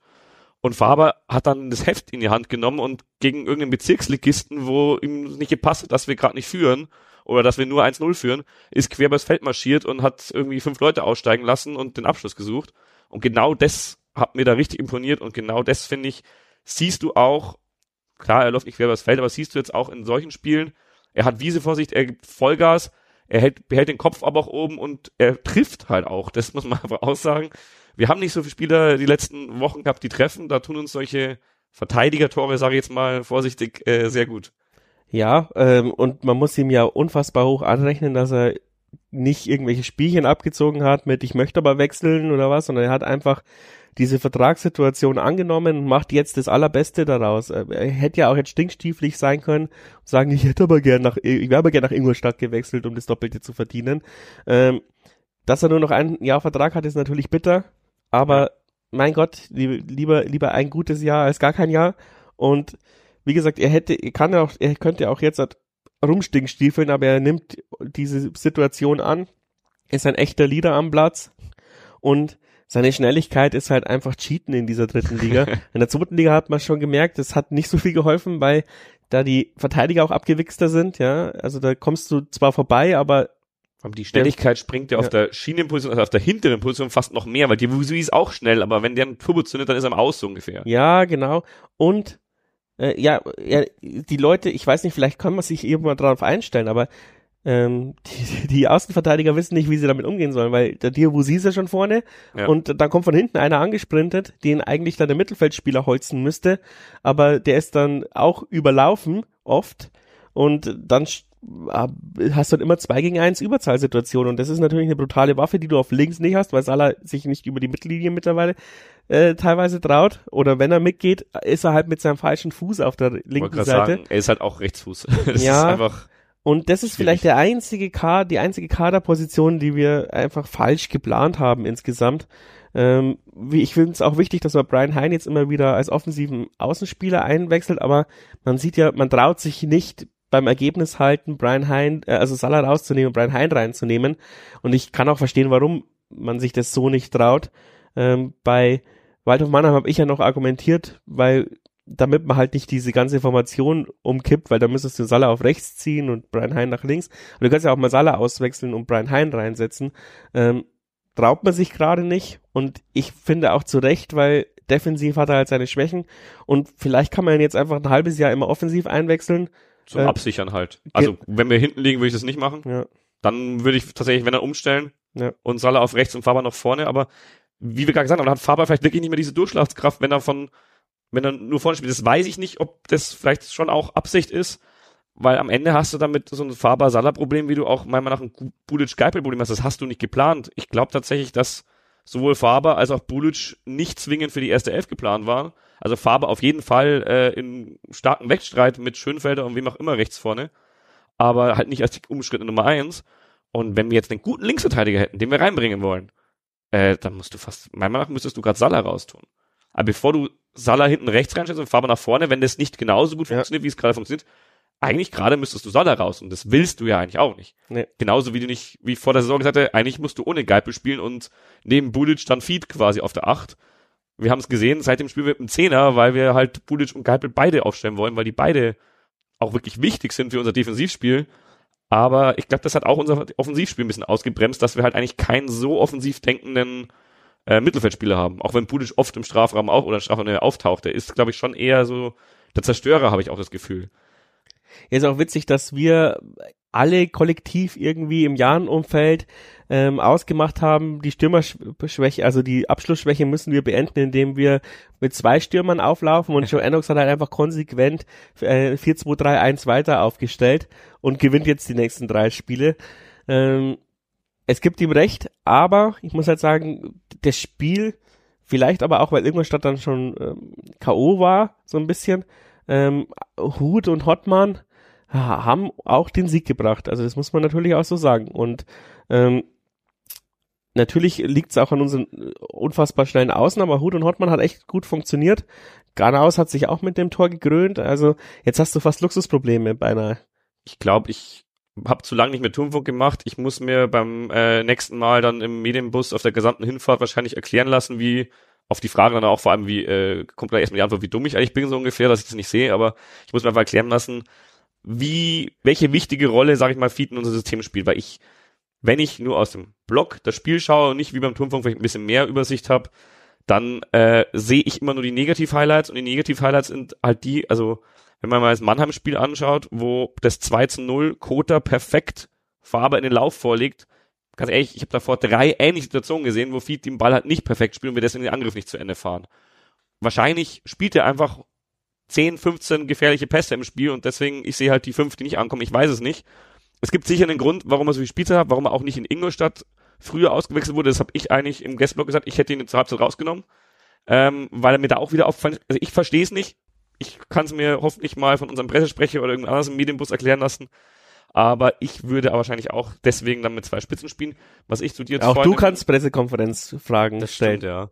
Und Faber hat dann das Heft in die Hand genommen und gegen irgendeinen Bezirksligisten, wo ihm nicht gepasst hat, dass wir gerade nicht führen oder dass wir nur 1-0 führen, ist quer übers Feld marschiert und hat irgendwie fünf Leute aussteigen lassen und den Abschluss gesucht. Und genau das hat mir da richtig imponiert und genau das finde ich, siehst du auch, klar, er läuft nicht quer übers Feld, aber siehst du jetzt auch in solchen Spielen, er hat Wiese vor sich, er gibt Vollgas, er hält, behält den Kopf aber auch oben und er trifft halt auch. Das muss man einfach aussagen. Wir haben nicht so viele Spieler die letzten Wochen gehabt, die treffen. Da tun uns solche Verteidiger-Tore, sage ich jetzt mal vorsichtig, äh, sehr gut. Ja, ähm, und man muss ihm ja unfassbar hoch anrechnen, dass er nicht irgendwelche Spielchen abgezogen hat mit ich möchte aber wechseln oder was, sondern er hat einfach diese Vertragssituation angenommen und macht jetzt das Allerbeste daraus. Er hätte ja auch jetzt stinkstieflich sein können und sagen, ich hätte aber gern nach, ich wäre aber gern nach Ingolstadt gewechselt, um das Doppelte zu verdienen. Ähm, dass er nur noch ein Jahr Vertrag hat, ist natürlich bitter, aber mein Gott, lieber, lieber ein gutes Jahr als gar kein Jahr. Und wie gesagt, er hätte, er kann ja auch, er könnte auch jetzt rumstinkstiefeln, aber er nimmt diese Situation an, ist ein echter Leader am Platz und seine Schnelligkeit ist halt einfach Cheaten in dieser dritten Liga. In der zweiten Liga hat man schon gemerkt, es hat nicht so viel geholfen, weil da die Verteidiger auch abgewichster sind, ja. Also da kommst du zwar vorbei, aber aber die Schnelligkeit ja. springt ja, ja auf der Schienenposition, also auf der hinteren Position fast noch mehr, weil die Wusui ist auch schnell, aber wenn der einen Turbo zündet, dann ist er am Aus so ungefähr. Ja, genau. Und äh, ja, ja, die Leute, ich weiß nicht, vielleicht kann man sich irgendwann darauf einstellen, aber ähm, die, die Außenverteidiger wissen nicht, wie sie damit umgehen sollen, weil der Diabusi ist ja schon vorne ja. und dann kommt von hinten einer angesprintet, den eigentlich dann der Mittelfeldspieler holzen müsste, aber der ist dann auch überlaufen oft und dann hast du dann immer zwei gegen eins Überzahlsituationen und das ist natürlich eine brutale Waffe, die du auf links nicht hast, weil Salah sich nicht über die Mittellinie mittlerweile äh, teilweise traut oder wenn er mitgeht, ist er halt mit seinem falschen Fuß auf der linken Seite. Sagen, er ist halt auch Rechtsfuß. Das ja, und das ist vielleicht der einzige Kader, die einzige Kaderposition, die wir einfach falsch geplant haben insgesamt. Ähm, wie, ich finde es auch wichtig, dass man Brian Hein jetzt immer wieder als offensiven Außenspieler einwechselt, aber man sieht ja, man traut sich nicht beim Ergebnis halten, Brian Hein, äh, also Salah rauszunehmen und Brian Hein reinzunehmen. Und ich kann auch verstehen, warum man sich das so nicht traut. Ähm, bei Waldhof Mannheim habe ich ja noch argumentiert, weil damit man halt nicht diese ganze Formation umkippt, weil da müsstest du Salah auf rechts ziehen und Brian Hein nach links. Und du kannst ja auch mal Salah auswechseln und Brian Hein reinsetzen. Ähm, traut man sich gerade nicht und ich finde auch zu Recht, weil defensiv hat er halt seine Schwächen und vielleicht kann man ihn jetzt einfach ein halbes Jahr immer offensiv einwechseln. Zum äh, Absichern halt. Also wenn wir hinten liegen, würde ich das nicht machen. Ja. Dann würde ich tatsächlich, wenn er umstellen ja. und Salah auf rechts und Faber noch vorne, aber wie wir gerade gesagt haben, dann hat Faber vielleicht wirklich nicht mehr diese Durchschlagskraft, wenn er von wenn er nur vorne spielt. Das weiß ich nicht, ob das vielleicht schon auch Absicht ist, weil am Ende hast du damit so ein Faber-Salah-Problem, wie du auch meiner Meinung nach ein Bulic-Geipel-Problem hast. Das hast du nicht geplant. Ich glaube tatsächlich, dass sowohl Faber als auch Bulic nicht zwingend für die erste Elf geplant waren. Also Faber auf jeden Fall äh, in starken Wettstreit mit Schönfelder und wem auch immer rechts vorne, aber halt nicht als die Umschritte Nummer eins. Und wenn wir jetzt einen guten Linksverteidiger hätten, den wir reinbringen wollen, äh, dann musst du fast, meiner Meinung nach müsstest du gerade Salah raustun. Aber bevor du Salah hinten rechts reinstellst und Faber nach vorne, wenn das nicht genauso gut funktioniert, ja. wie es gerade funktioniert, eigentlich gerade müsstest du Salah raus und das willst du ja eigentlich auch nicht. Nee. Genauso wie du nicht, wie vor der Saison gesagt hatte, eigentlich musst du ohne Geipel spielen und neben Bulic dann Feed quasi auf der Acht. Wir haben es gesehen, seit dem Spiel mit dem Zehner, weil wir halt Bulic und Geipel beide aufstellen wollen, weil die beide auch wirklich wichtig sind für unser Defensivspiel. Aber ich glaube, das hat auch unser Offensivspiel ein bisschen ausgebremst, dass wir halt eigentlich keinen so offensiv denkenden äh, Mittelfeldspieler haben. Auch wenn Budic oft im Strafraum auch oder im Strafraum auftaucht. Der ist, glaube ich, schon eher so der Zerstörer, habe ich auch das Gefühl. Ja, ist auch witzig, dass wir alle kollektiv irgendwie im Jahrenumfeld ähm, ausgemacht haben, die Stürmerschwäche, also die Abschlussschwäche müssen wir beenden, indem wir mit zwei Stürmern auflaufen und Joe Ennox hat halt einfach konsequent äh, 4-2-3-1 weiter aufgestellt und gewinnt jetzt die nächsten drei Spiele. Ähm, es gibt ihm recht, aber ich muss halt sagen, das Spiel, vielleicht aber auch, weil Ingolstadt dann schon ähm, K.O. war, so ein bisschen, ähm, Hut und Hotman haben auch den Sieg gebracht. Also das muss man natürlich auch so sagen. Und ähm, natürlich liegt es auch an unseren äh, unfassbar schnellen Außen, aber Hut und Hotman hat echt gut funktioniert. Ganaus hat sich auch mit dem Tor gekrönt. Also jetzt hast du fast Luxusprobleme beinahe. Ich glaube, ich habe zu lange nicht mehr Turmfunk gemacht. Ich muss mir beim äh, nächsten Mal dann im Medienbus auf der gesamten Hinfahrt wahrscheinlich erklären lassen, wie auf die Frage dann auch vor allem, wie äh, kommt gleich erstmal die Antwort, wie dumm ich eigentlich bin so ungefähr, dass ich das nicht sehe, aber ich muss mir einfach erklären lassen, wie welche wichtige Rolle, sage ich mal, Feed in unser System spielt, weil ich, wenn ich nur aus dem Blog das Spiel schaue und nicht wie beim Turmfunk vielleicht ein bisschen mehr Übersicht habe, dann äh, sehe ich immer nur die Negativ-Highlights und die Negativ-Highlights sind halt die, also wenn man mal das Mannheim-Spiel anschaut, wo das 2 zu 0 Kota perfekt Farbe in den Lauf vorlegt, ganz ehrlich, ich habe davor drei ähnliche Situationen gesehen, wo Fied den Ball halt nicht perfekt spielt und wir deswegen den Angriff nicht zu Ende fahren. Wahrscheinlich spielt er einfach 10, 15 gefährliche Pässe im Spiel und deswegen, ich sehe halt die fünf, die nicht ankommen, ich weiß es nicht. Es gibt sicher einen Grund, warum er so viel Spieler hat, warum er auch nicht in Ingolstadt früher ausgewechselt wurde. Das habe ich eigentlich im Guestblog gesagt, ich hätte ihn zur Halbzeit rausgenommen, ähm, weil er mir da auch wieder aufgefallen ist. Also ich verstehe es nicht, ich kann es mir hoffentlich mal von unserem Pressesprecher oder irgendeinem anderen Medienbus erklären lassen. Aber ich würde aber wahrscheinlich auch deswegen dann mit zwei Spitzen spielen, was ich zu dir Auch du kannst Pressekonferenzfragen stellen. Stimmt, ja.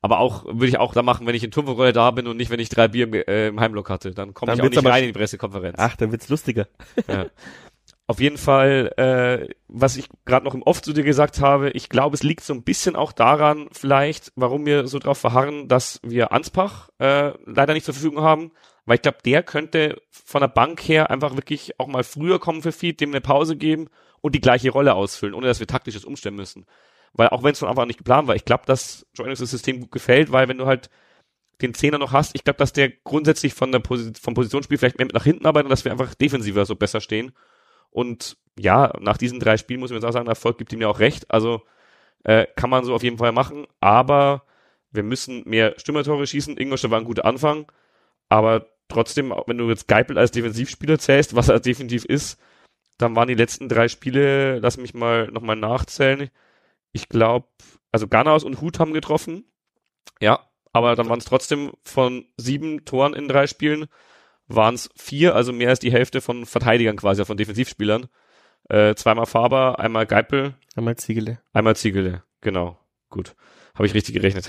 Aber auch, würde ich auch da machen, wenn ich in Turmrolle da bin und nicht, wenn ich drei Bier im, äh, im Heimblock hatte. Dann komme ich auch nicht rein in die Pressekonferenz. Ach, dann wird's lustiger. Ja. Auf jeden Fall, äh, was ich gerade noch im Oft zu dir gesagt habe, ich glaube, es liegt so ein bisschen auch daran, vielleicht, warum wir so drauf verharren, dass wir Anspach äh, leider nicht zur Verfügung haben, weil ich glaube, der könnte von der Bank her einfach wirklich auch mal früher kommen für Feed, dem eine Pause geben und die gleiche Rolle ausfüllen, ohne dass wir taktisches umstellen müssen. Weil auch wenn es von Anfang an nicht geplant war, ich glaube, dass Joinings das System gut gefällt, weil wenn du halt den Zehner noch hast, ich glaube, dass der grundsätzlich von der Posi vom Positionsspiel vielleicht mehr mit nach hinten arbeitet und dass wir einfach defensiver so besser stehen und ja, nach diesen drei Spielen muss man jetzt auch sagen, Erfolg gibt ihm ja auch recht. Also äh, kann man so auf jeden Fall machen, aber wir müssen mehr Stürmertore schießen. Ingolstadt war ein guter Anfang, aber trotzdem, wenn du jetzt Geipel als Defensivspieler zählst, was er definitiv ist, dann waren die letzten drei Spiele, lass mich mal nochmal nachzählen. Ich glaube, also Ganaus und Hut haben getroffen. Ja, aber dann waren es trotzdem von sieben Toren in drei Spielen, waren es vier, also mehr als die Hälfte von Verteidigern quasi, von Defensivspielern. Äh, zweimal Faber, einmal Geipel. Einmal Ziegele. Einmal Ziegele, genau. Gut. Habe ich richtig gerechnet.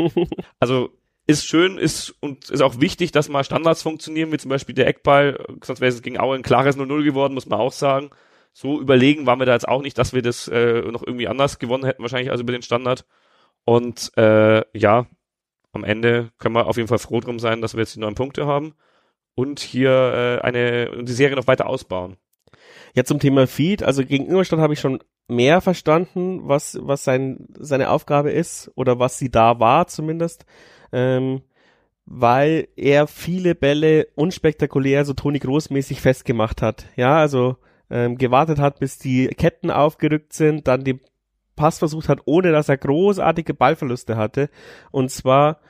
also ist schön, ist und ist auch wichtig, dass mal Standards funktionieren, wie zum Beispiel der Eckball, sonst wäre es gegen Aue ein klares 0-0 geworden, muss man auch sagen. So überlegen waren wir da jetzt auch nicht, dass wir das äh, noch irgendwie anders gewonnen hätten, wahrscheinlich also über den Standard. Und äh, ja, am Ende können wir auf jeden Fall froh drum sein, dass wir jetzt die neun Punkte haben und hier äh, eine die Serie noch weiter ausbauen. Ja, zum Thema Feed, also gegen Ingolstadt habe ich schon mehr verstanden, was, was sein, seine Aufgabe ist oder was sie da war zumindest, ähm, weil er viele Bälle unspektakulär so Toni Großmäßig festgemacht hat. Ja, also ähm, gewartet hat, bis die Ketten aufgerückt sind, dann den Pass versucht hat, ohne dass er großartige Ballverluste hatte. Und zwar,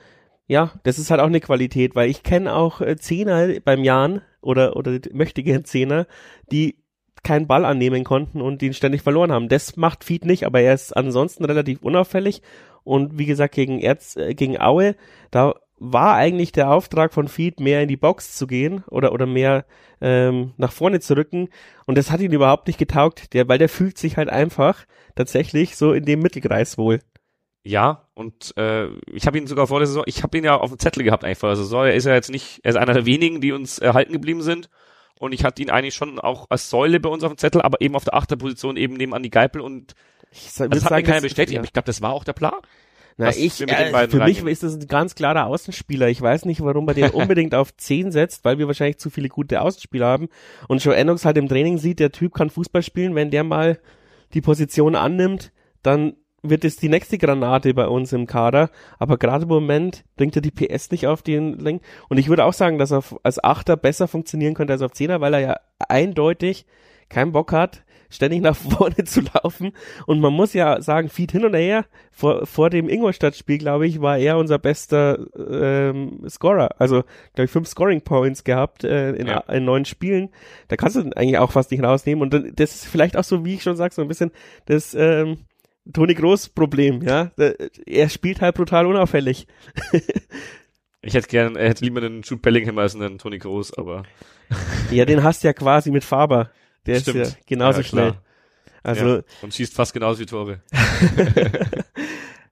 ja, das ist halt auch eine Qualität, weil ich kenne auch äh, Zehner beim Jan oder, oder möchte gern Zehner, die keinen Ball annehmen konnten und den ständig verloren haben. Das macht Feed nicht, aber er ist ansonsten relativ unauffällig und wie gesagt gegen Erz, äh, gegen Aue, da war eigentlich der Auftrag von Feed mehr in die Box zu gehen oder oder mehr ähm, nach vorne zu rücken und das hat ihn überhaupt nicht getaugt, der weil der fühlt sich halt einfach tatsächlich so in dem Mittelkreis wohl. Ja, und äh, ich habe ihn sogar vor der Saison, ich habe ihn ja auf dem Zettel gehabt eigentlich vor der Saison. Er ist ja jetzt nicht, er ist einer der wenigen, die uns erhalten geblieben sind und ich hatte ihn eigentlich schon auch als Säule bei uns auf dem Zettel, aber eben auf der Achterposition eben neben Andi Geipel und ich das hat sagen, mir keiner bestätigt, ja. aber ich glaube, das war auch der Plan. Na, ich, äh, für mich ist das ein ganz klarer Außenspieler. Ich weiß nicht, warum er den unbedingt auf 10 setzt, weil wir wahrscheinlich zu viele gute Außenspieler haben. Und Joe Ennox halt im Training sieht, der Typ kann Fußball spielen, wenn der mal die Position annimmt, dann wird es die nächste Granate bei uns im Kader. Aber gerade im Moment bringt er die PS nicht auf den Link. Und ich würde auch sagen, dass er als Achter besser funktionieren könnte als auf Zehner, weil er ja eindeutig keinen Bock hat, ständig nach vorne zu laufen. Und man muss ja sagen, Feed hin und her. Vor, vor dem Ingolstadt-Spiel, glaube ich, war er unser bester ähm, Scorer. Also, glaube ich, fünf Scoring Points gehabt äh, in, ja. in neun Spielen. Da kannst du eigentlich auch fast nicht rausnehmen. Und das ist vielleicht auch so, wie ich schon sage, so ein bisschen das ähm, Toni Groß Problem, ja. Er spielt halt brutal unauffällig. ich hätte gern, er hätte lieber einen Jude Bellingham als einen Toni Groß, aber. ja, den hast du ja quasi mit Faber. Der Stimmt. ist ja genauso ja, schnell. Also. Ja, und schießt fast genauso wie Tore.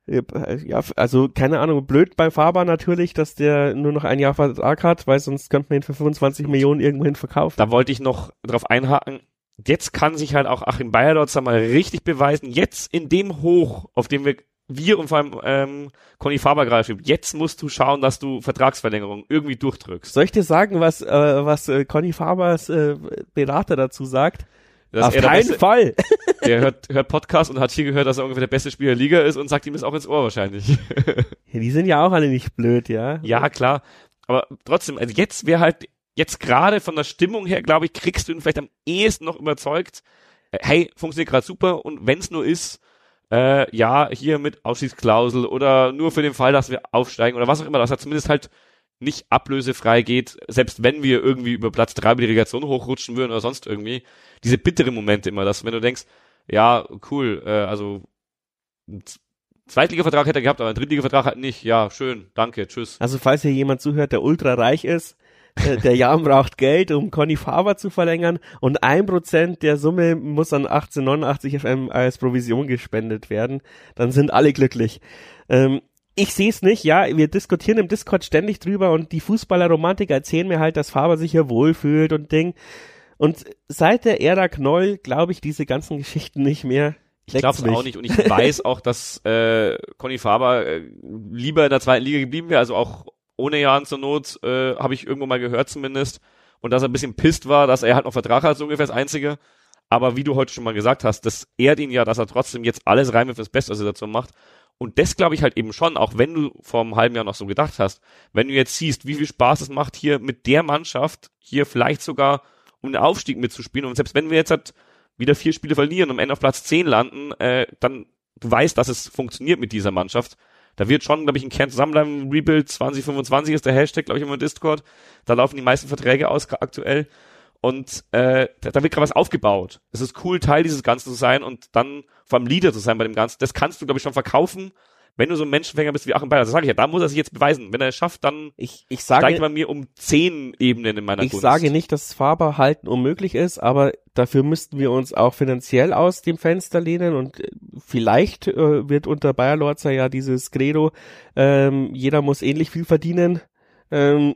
ja, also keine Ahnung, blöd bei Faber natürlich, dass der nur noch ein Jahr Vertrag hat, weil sonst könnte man ihn für 25 Millionen irgendwohin verkaufen. Da wollte ich noch drauf einhaken jetzt kann sich halt auch Achim Bayer dort mal richtig beweisen. Jetzt in dem Hoch, auf dem wir wir und vor allem ähm, Conny Faber gerade schrieb, jetzt musst du schauen, dass du Vertragsverlängerung irgendwie durchdrückst. Soll ich dir sagen, was, äh, was äh, Conny Fabers äh, Berater dazu sagt? Dass Auf keinen beste, Fall. Der hört, hört Podcast und hat hier gehört, dass er ungefähr der beste Spieler der Liga ist und sagt ihm das auch ins Ohr wahrscheinlich. Die sind ja auch alle nicht blöd, ja. Ja, klar. Aber trotzdem, also jetzt wäre halt jetzt gerade von der Stimmung her, glaube ich, kriegst du ihn vielleicht am ehesten noch überzeugt, äh, hey, funktioniert gerade super und wenn es nur ist, äh, ja, hier mit Ausschließklausel oder nur für den Fall, dass wir aufsteigen oder was auch immer, dass er zumindest halt nicht ablösefrei geht, selbst wenn wir irgendwie über Platz drei über die Relegation hochrutschen würden oder sonst irgendwie. Diese bitteren Momente immer, dass wenn du denkst, ja, cool, äh, also Zweitliga-Vertrag hätte er gehabt, aber einen Drittliga-Vertrag hat nicht. Ja, schön, danke, tschüss. Also falls hier jemand zuhört, der ultra reich ist, der Jan braucht Geld, um Conny Faber zu verlängern und ein Prozent der Summe muss an 1889 FM als Provision gespendet werden. Dann sind alle glücklich. Ähm, ich sehe es nicht, ja, wir diskutieren im Discord ständig drüber und die Fußballerromantiker erzählen mir halt, dass Faber sich hier wohlfühlt und Ding. Und seit der Ära Knoll glaube ich diese ganzen Geschichten nicht mehr. Ich glaube es auch nicht und ich weiß auch, dass äh, Conny Faber äh, lieber in der zweiten Liga geblieben wäre, also auch ohne Jahren zur Not, äh, habe ich irgendwo mal gehört zumindest. Und dass er ein bisschen pisst war, dass er halt noch Vertrag hat, so ungefähr das Einzige. Aber wie du heute schon mal gesagt hast, das ehrt ihn ja, dass er trotzdem jetzt alles rein fürs Beste Situation macht. Und das glaube ich halt eben schon, auch wenn du vor einem halben Jahr noch so gedacht hast, wenn du jetzt siehst, wie viel Spaß es macht, hier mit der Mannschaft hier vielleicht sogar um den Aufstieg mitzuspielen. Und selbst wenn wir jetzt halt wieder vier Spiele verlieren und am Ende auf Platz 10 landen, äh, dann du weißt, dass es funktioniert mit dieser Mannschaft. Da wird schon, glaube ich, ein Kern zusammenbleiben. Rebuild 2025 ist der Hashtag, glaube ich, immer im Discord. Da laufen die meisten Verträge aus aktuell. Und äh, da, da wird gerade was aufgebaut. Es ist cool, Teil dieses Ganzen zu sein und dann vor allem Leader zu sein bei dem Ganzen. Das kannst du, glaube ich, schon verkaufen wenn du so ein Menschenfänger bist wie Achim Bayer, das sage ich ja, da muss er sich jetzt beweisen. Wenn er es schafft, dann ich, ich sage, steigt man mir um zehn Ebenen in meiner Ich Gunst. sage nicht, dass Faber halten unmöglich ist, aber dafür müssten wir uns auch finanziell aus dem Fenster lehnen und äh, vielleicht äh, wird unter Bayer Lorzer ja dieses Credo, ähm, jeder muss ähnlich viel verdienen, ähm,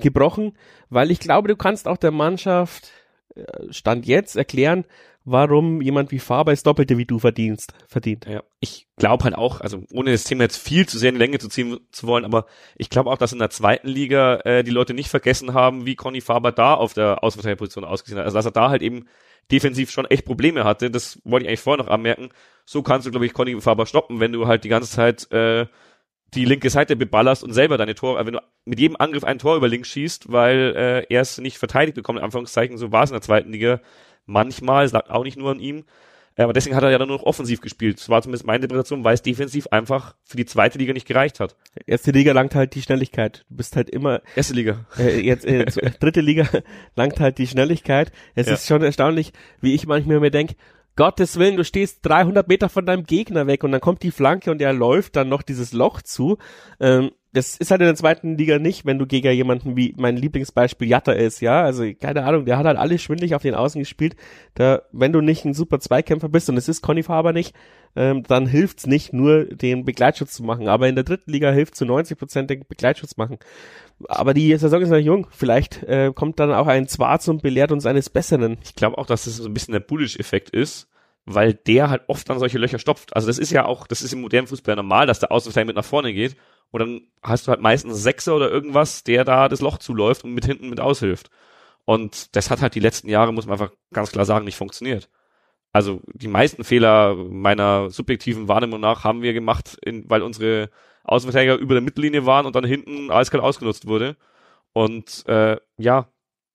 gebrochen, weil ich glaube, du kannst auch der Mannschaft äh, Stand jetzt erklären, warum jemand wie Faber das Doppelte wie du verdienst, verdient. Ja, ich glaube halt auch, also ohne das Thema jetzt viel zu sehr in die Länge zu ziehen zu wollen, aber ich glaube auch, dass in der zweiten Liga äh, die Leute nicht vergessen haben, wie Conny Faber da auf der Außenverteidigerposition ausgesehen hat. Also dass er da halt eben defensiv schon echt Probleme hatte, das wollte ich eigentlich vorher noch anmerken. So kannst du, glaube ich, Conny Faber stoppen, wenn du halt die ganze Zeit äh, die linke Seite beballerst und selber deine Tore, äh, wenn du mit jedem Angriff ein Tor über links schießt, weil äh, er es nicht verteidigt bekommt, in Anführungszeichen, so war es in der zweiten Liga, manchmal, es lag auch nicht nur an ihm. Aber deswegen hat er ja dann nur noch offensiv gespielt. Das war zumindest meine Interpretation, weil es defensiv einfach für die zweite Liga nicht gereicht hat. Erste Liga langt halt die Schnelligkeit. Du bist halt immer. Erste Liga. Äh, jetzt äh, dritte Liga langt halt die Schnelligkeit. Es ja. ist schon erstaunlich, wie ich manchmal mir denke, Gottes Willen, du stehst 300 Meter von deinem Gegner weg und dann kommt die Flanke und er läuft dann noch dieses Loch zu. Ähm, das ist halt in der zweiten Liga nicht, wenn du gegen jemanden wie mein Lieblingsbeispiel Jatta ist, ja, also keine Ahnung, der hat halt alles schwindlig auf den Außen gespielt. Da, wenn du nicht ein super Zweikämpfer bist und es ist Conny Faber nicht, ähm, dann hilft's nicht nur den Begleitschutz zu machen. Aber in der dritten Liga hilft zu 90 Prozent den Begleitschutz machen. Aber die Saison ist noch jung. Vielleicht äh, kommt dann auch ein Zwarz und belehrt uns eines Besseren. Ich glaube auch, dass das so ein bisschen der Bullish-Effekt ist weil der halt oft dann solche Löcher stopft. Also das ist ja auch, das ist im modernen Fußball normal, dass der Außenverteidiger mit nach vorne geht und dann hast du halt meistens Sechser oder irgendwas, der da das Loch zuläuft und mit hinten mit aushilft. Und das hat halt die letzten Jahre, muss man einfach ganz klar sagen, nicht funktioniert. Also die meisten Fehler meiner subjektiven Wahrnehmung nach haben wir gemacht, in, weil unsere Außenverteidiger über der Mittellinie waren und dann hinten eiskalt ausgenutzt wurde. Und äh, ja,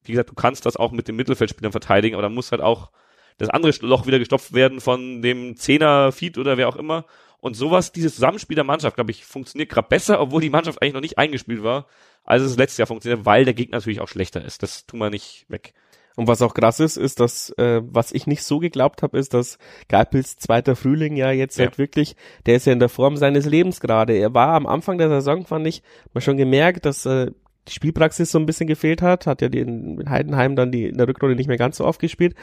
wie gesagt, du kannst das auch mit den Mittelfeldspielern verteidigen, aber dann muss halt auch das andere Loch wieder gestopft werden von dem Zehner Feed oder wer auch immer. Und sowas, dieses Zusammenspiel der Mannschaft, glaube ich, funktioniert gerade besser, obwohl die Mannschaft eigentlich noch nicht eingespielt war, als es letztes Jahr funktioniert, weil der Gegner natürlich auch schlechter ist. Das tun wir nicht weg. Und was auch krass ist, ist, dass, äh, was ich nicht so geglaubt habe, ist, dass Geipels zweiter Frühling ja jetzt ja. halt wirklich, der ist ja in der Form seines Lebens gerade. Er war am Anfang der Saison, fand ich, mal schon gemerkt, dass äh, die Spielpraxis so ein bisschen gefehlt hat, hat ja die in Heidenheim dann die in der Rückrunde nicht mehr ganz so oft gespielt.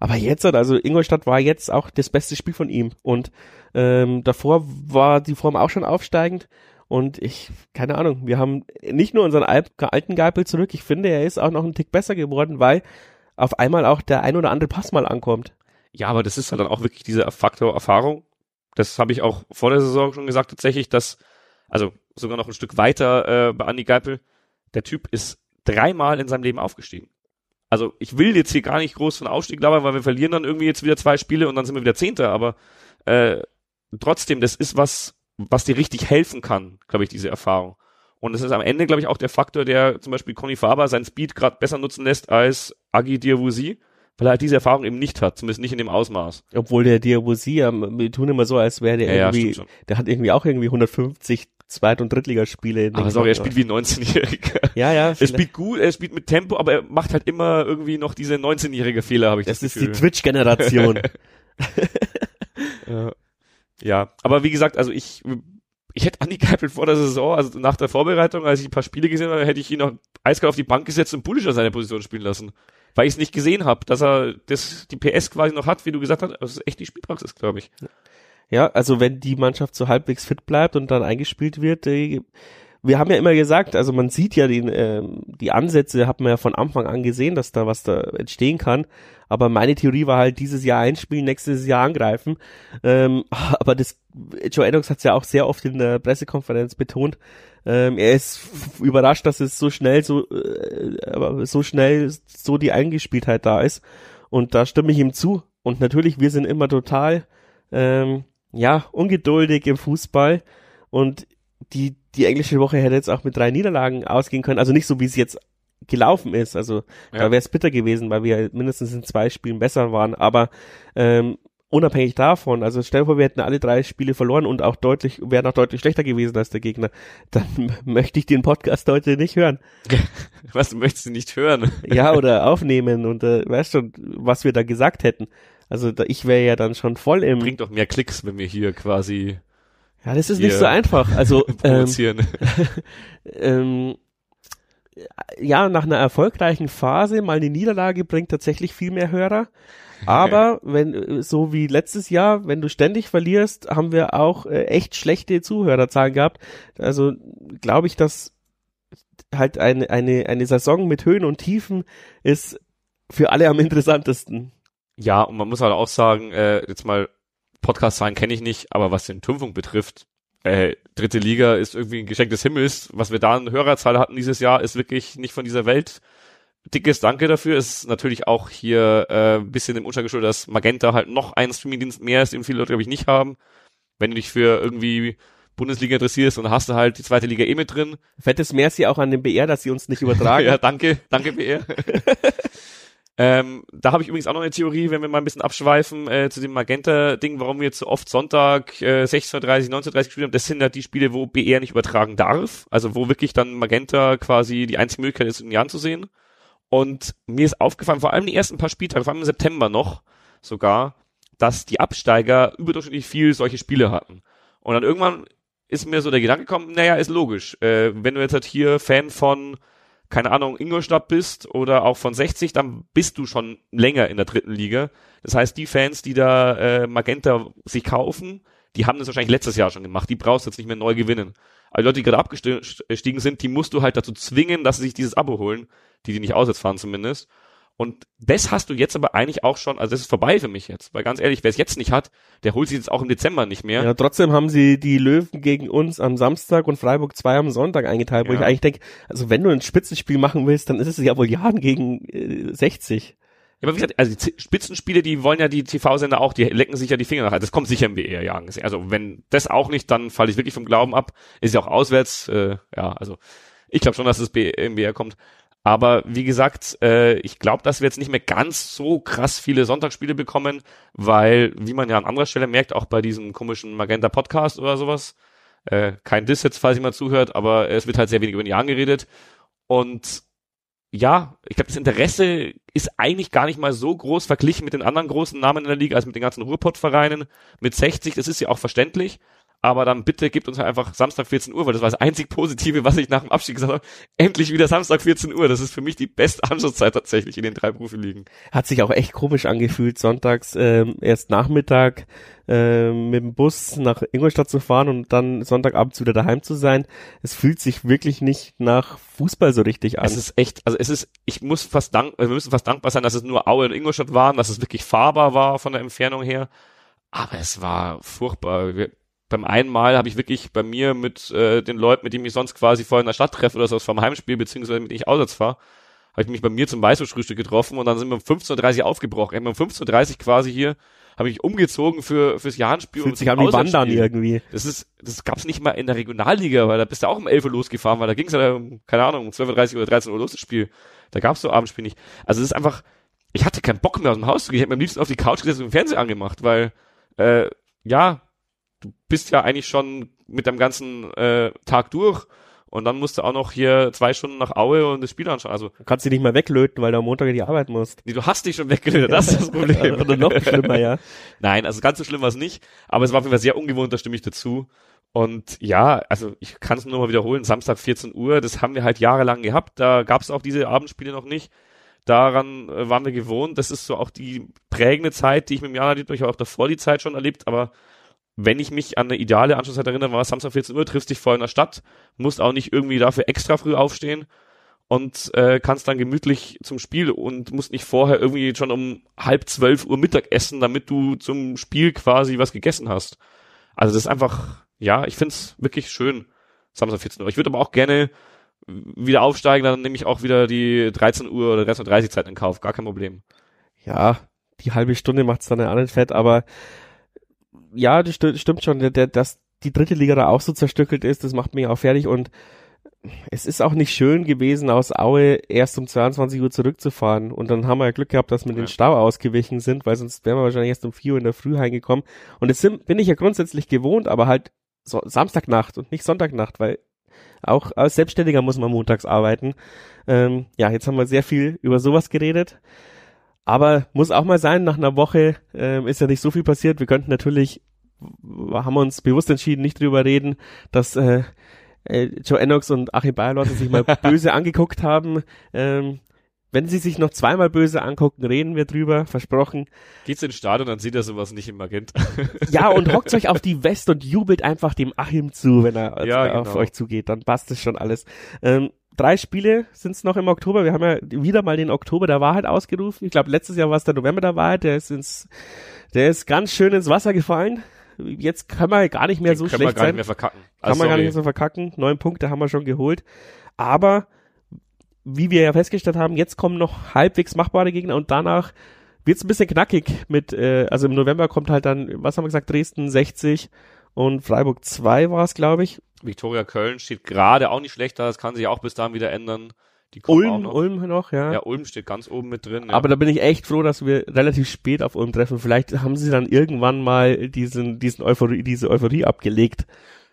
Aber jetzt, also Ingolstadt war jetzt auch das beste Spiel von ihm. Und ähm, davor war die Form auch schon aufsteigend. Und ich, keine Ahnung, wir haben nicht nur unseren alten Geipel zurück, ich finde, er ist auch noch ein Tick besser geworden, weil auf einmal auch der ein oder andere Pass mal ankommt. Ja, aber das ist halt dann auch wirklich dieser Faktor Erfahrung. Das habe ich auch vor der Saison schon gesagt, tatsächlich, dass, also sogar noch ein Stück weiter äh, bei Andi Geipel, der Typ ist dreimal in seinem Leben aufgestiegen also ich will jetzt hier gar nicht groß von Aufstieg labern, weil wir verlieren dann irgendwie jetzt wieder zwei Spiele und dann sind wir wieder Zehnter, aber äh, trotzdem, das ist was, was dir richtig helfen kann, glaube ich, diese Erfahrung. Und es ist am Ende, glaube ich, auch der Faktor, der zum Beispiel Conny Faber seinen Speed gerade besser nutzen lässt als Agi Diawusi, weil er halt diese Erfahrung eben nicht hat, zumindest nicht in dem Ausmaß. Obwohl der Diawusi, ähm, wir tun immer so, als wäre der ja, irgendwie, ja, der hat irgendwie auch irgendwie 150 Zweit- und Drittligaspiele. Aber sorry, er spielt wie ein 19-Jähriger. Ja, ja. Er spielt gut, er spielt mit Tempo, aber er macht halt immer irgendwie noch diese 19-jährige Fehler, habe ich das, das Gefühl. Das ist die Twitch-Generation. ja. ja, aber wie gesagt, also ich ich hätte Andi Geipel vor der Saison, also nach der Vorbereitung, als ich ein paar Spiele gesehen habe, hätte ich ihn noch eiskalt auf die Bank gesetzt und Pulischer seine Position spielen lassen. Weil ich es nicht gesehen habe, dass er das, die PS quasi noch hat, wie du gesagt hast. Das ist echt die Spielpraxis, glaube ich. Ja, also wenn die Mannschaft so halbwegs fit bleibt und dann eingespielt wird, äh, wir haben ja immer gesagt, also man sieht ja die, äh, die Ansätze, hat man ja von Anfang an gesehen, dass da was da entstehen kann. Aber meine Theorie war halt dieses Jahr einspielen, nächstes Jahr angreifen. Ähm, aber das Joe Edox hat es ja auch sehr oft in der Pressekonferenz betont. Ähm, er ist überrascht, dass es so schnell so, äh, so schnell so die Eingespieltheit da ist. Und da stimme ich ihm zu. Und natürlich, wir sind immer total ähm, ja, ungeduldig im Fußball und die, die englische Woche hätte jetzt auch mit drei Niederlagen ausgehen können. Also nicht so, wie es jetzt gelaufen ist. Also ja. da wäre es bitter gewesen, weil wir mindestens in zwei Spielen besser waren. Aber ähm, unabhängig davon, also stell dir vor, wir hätten alle drei Spiele verloren und auch deutlich, wären auch deutlich schlechter gewesen als der Gegner, dann möchte ich den Podcast heute nicht hören. Was, möchtest du nicht hören? ja, oder aufnehmen und äh, weißt schon, was wir da gesagt hätten. Also da, ich wäre ja dann schon voll im... Bringt doch mehr Klicks, wenn wir hier quasi... Ja, das ist nicht so einfach. Also ähm, ähm, ja, nach einer erfolgreichen Phase mal eine Niederlage bringt tatsächlich viel mehr Hörer. Aber wenn, so wie letztes Jahr, wenn du ständig verlierst, haben wir auch äh, echt schlechte Zuhörerzahlen gehabt. Also glaube ich, dass halt eine, eine, eine Saison mit Höhen und Tiefen ist für alle am interessantesten. Ja, und man muss halt auch sagen, äh, jetzt mal Podcast-Zahlen kenne ich nicht, aber was den Tümpfung betrifft, äh, dritte Liga ist irgendwie ein Geschenk des Himmels. Was wir da an Hörerzahl hatten dieses Jahr, ist wirklich nicht von dieser Welt dickes Danke dafür. Es ist natürlich auch hier äh, ein bisschen im Umstand geschuldet, dass Magenta halt noch einen Streamingdienst mehr ist, den viele Leute, glaube ich, nicht haben. Wenn du dich für irgendwie Bundesliga interessierst und hast du halt die zweite Liga eh mit drin. Fettes Merci auch an den BR, dass sie uns nicht übertragen. ja, danke, danke BR. ähm, da habe ich übrigens auch noch eine Theorie, wenn wir mal ein bisschen abschweifen äh, zu dem Magenta-Ding, warum wir jetzt so oft Sonntag äh, 16.30, 19.30 gespielt haben. Das sind halt die Spiele, wo BR nicht übertragen darf. Also wo wirklich dann Magenta quasi die einzige Möglichkeit ist, in Jahren zu sehen. Und mir ist aufgefallen, vor allem die ersten paar Spieltage, vor allem im September noch sogar, dass die Absteiger überdurchschnittlich viel solche Spiele hatten. Und dann irgendwann ist mir so der Gedanke gekommen, naja, ist logisch. Äh, wenn du jetzt halt hier Fan von, keine Ahnung, Ingolstadt bist oder auch von 60, dann bist du schon länger in der dritten Liga. Das heißt, die Fans, die da äh, Magenta sich kaufen, die haben das wahrscheinlich letztes Jahr schon gemacht. Die brauchst du jetzt nicht mehr neu gewinnen. Aber die Leute, die gerade abgestiegen sind, die musst du halt dazu zwingen, dass sie sich dieses Abo holen die die nicht auswärts fahren zumindest. Und das hast du jetzt aber eigentlich auch schon, also das ist vorbei für mich jetzt, weil ganz ehrlich, wer es jetzt nicht hat, der holt sich jetzt auch im Dezember nicht mehr. Ja, trotzdem haben sie die Löwen gegen uns am Samstag und Freiburg 2 am Sonntag eingeteilt, wo ja. ich eigentlich denke, also wenn du ein Spitzenspiel machen willst, dann ist es ja wohl Jahren gegen äh, 60. Ja, aber wie gesagt, also die Spitzenspiele, die wollen ja die TV-Sender auch, die lecken sich ja die Finger nach. Das kommt sicher im BR, ja. Also wenn das auch nicht, dann falle ich wirklich vom Glauben ab. Ist ja auch auswärts, äh, ja, also ich glaube schon, dass es im BR kommt. Aber wie gesagt, äh, ich glaube, dass wir jetzt nicht mehr ganz so krass viele Sonntagsspiele bekommen, weil, wie man ja an anderer Stelle merkt, auch bei diesem komischen Magenta Podcast oder sowas, äh, kein Diss jetzt, falls jemand zuhört, aber es wird halt sehr wenig über den Jahren geredet. Und ja, ich glaube, das Interesse ist eigentlich gar nicht mal so groß verglichen mit den anderen großen Namen in der Liga, als mit den ganzen Ruhrpott-Vereinen. Mit 60, das ist ja auch verständlich aber dann bitte gebt uns halt einfach Samstag 14 Uhr, weil das war das einzig Positive, was ich nach dem Abstieg gesagt habe. Endlich wieder Samstag 14 Uhr. Das ist für mich die beste Anschlusszeit tatsächlich in den drei Profiligen. Hat sich auch echt komisch angefühlt, sonntags ähm, erst Nachmittag äh, mit dem Bus nach Ingolstadt zu fahren und dann Sonntagabends wieder daheim zu sein. Es fühlt sich wirklich nicht nach Fußball so richtig an. Es ist echt, also es ist, ich muss fast dank, wir müssen fast dankbar sein, dass es nur Aue und Ingolstadt waren, dass es wirklich fahrbar war von der Entfernung her. Aber es war furchtbar. Wir, beim einen Mal habe ich wirklich bei mir mit äh, den Leuten, mit denen ich sonst quasi vorher in der Stadt treffe oder so vom Heimspiel, beziehungsweise mit denen ich auswärts fahre, habe ich mich bei mir zum Weißwurstfrühstück getroffen und dann sind wir um 15.30 Uhr aufgebrochen. Ich um 15.30 Uhr quasi hier, habe ich umgezogen für fürs Jahrenspiel. Fühlt sich an wie Wandern irgendwie. Das ist, das gab's nicht mal in der Regionalliga, weil da bist du auch um 11 Uhr losgefahren, weil da ging's ja, um, keine Ahnung, um 12.30 Uhr oder 13 Uhr los, das Spiel. Da gab's so Abendspiel nicht. Also es ist einfach, ich hatte keinen Bock mehr aus dem Haus zu gehen. Ich habe mir am liebsten auf die Couch gesessen und den Fernseher angemacht, weil, äh, ja, du bist ja eigentlich schon mit dem ganzen äh, Tag durch und dann musst du auch noch hier zwei Stunden nach Aue und das Spiel anschauen. Also du kannst dich nicht mehr weglöten, weil du am Montag in die Arbeit musst. Nee, du hast dich schon weggelötet, das ist das Problem. Oder noch schlimmer, ja. Nein, also ganz so schlimm war es nicht, aber es war auf jeden Fall sehr ungewohnt, da stimme ich dazu. Und ja, also ich kann es nur mal wiederholen, Samstag 14 Uhr, das haben wir halt jahrelang gehabt, da gab es auch diese Abendspiele noch nicht. Daran äh, waren wir gewohnt, das ist so auch die prägende Zeit, die ich mit dem Jahr erlebt habe, ich habe auch davor die Zeit schon erlebt, aber wenn ich mich an eine ideale Anschlusszeit erinnere, war es Samstag 14 Uhr, triffst dich vorher in der Stadt, musst auch nicht irgendwie dafür extra früh aufstehen und äh, kannst dann gemütlich zum Spiel und musst nicht vorher irgendwie schon um halb zwölf Uhr Mittag essen, damit du zum Spiel quasi was gegessen hast. Also das ist einfach, ja, ich find's wirklich schön, Samstag 14 Uhr. Ich würde aber auch gerne wieder aufsteigen, dann nehme ich auch wieder die 13 Uhr oder 13.30 Uhr Zeit in Kauf, gar kein Problem. Ja, die halbe Stunde macht's dann ja auch nicht fett, aber ja, das st stimmt schon, der, der, dass die dritte Liga da auch so zerstückelt ist, das macht mich auch fertig und es ist auch nicht schön gewesen, aus Aue erst um 22 Uhr zurückzufahren. Und dann haben wir ja Glück gehabt, dass wir den Stau ausgewichen sind, weil sonst wären wir wahrscheinlich erst um 4 Uhr in der Früh heimgekommen. Und das sind, bin ich ja grundsätzlich gewohnt, aber halt so Samstagnacht und nicht Sonntagnacht, weil auch als Selbstständiger muss man montags arbeiten. Ähm, ja, jetzt haben wir sehr viel über sowas geredet. Aber muss auch mal sein, nach einer Woche ähm, ist ja nicht so viel passiert. Wir könnten natürlich, haben wir uns bewusst entschieden, nicht drüber reden, dass äh, äh, Joe Ennox und Achim Bayerlotte sich mal böse angeguckt haben. Ähm, wenn sie sich noch zweimal böse angucken, reden wir drüber, versprochen. Geht's ins Stadion, dann sieht er sowas nicht im Magent. ja, und hockt euch auf die West und jubelt einfach dem Achim zu, wenn er ja, genau. auf euch zugeht. Dann passt es schon alles. Ähm, drei Spiele sind's noch im Oktober. Wir haben ja wieder mal den Oktober der Wahrheit ausgerufen. Ich glaube, letztes Jahr war es der November der Wahrheit. Der ist ins, der ist ganz schön ins Wasser gefallen. Jetzt kann man gar nicht mehr den so schlecht sein. Kann man gar nicht mehr verkacken. Kann also, man gar nicht mehr so verkacken. Neun Punkte haben wir schon geholt. Aber wie wir ja festgestellt haben, jetzt kommen noch halbwegs machbare Gegner und danach wird's ein bisschen knackig mit, äh, also im November kommt halt dann, was haben wir gesagt, Dresden 60 und Freiburg 2 war es, glaube ich. Viktoria Köln steht gerade auch nicht schlecht da, das kann sich auch bis dahin wieder ändern. Ulm, noch. Ulm noch, ja. Ja, Ulm steht ganz oben mit drin. Ja. Aber da bin ich echt froh, dass wir relativ spät auf Ulm treffen. Vielleicht haben sie dann irgendwann mal diesen, diesen Euphorie, diese Euphorie abgelegt.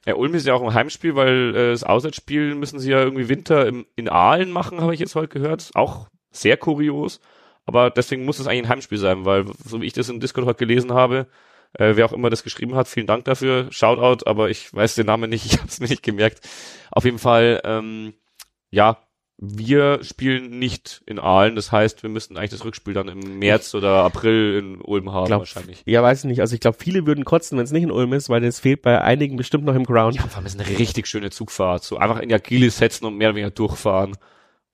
Ja, Ulm ist ja auch ein Heimspiel, weil äh, das Auswärtsspiel müssen sie ja irgendwie Winter im, in Aalen machen, habe ich jetzt heute gehört. Auch sehr kurios. Aber deswegen muss es eigentlich ein Heimspiel sein, weil so wie ich das im Discord heute gelesen habe, äh, wer auch immer das geschrieben hat, vielen Dank dafür. Shoutout, aber ich weiß den Namen nicht, ich habe es mir nicht gemerkt. Auf jeden Fall, ähm, ja, wir spielen nicht in Aalen, das heißt, wir müssten eigentlich das Rückspiel dann im März oder April in Ulm haben glaub, wahrscheinlich. Ja, weiß ich nicht. Also ich glaube, viele würden kotzen, wenn es nicht in Ulm ist, weil es fehlt bei einigen bestimmt noch im Ground. Ja, vor allem ist eine richtig schöne Zugfahrt. So einfach in die Agile setzen und mehr oder weniger durchfahren.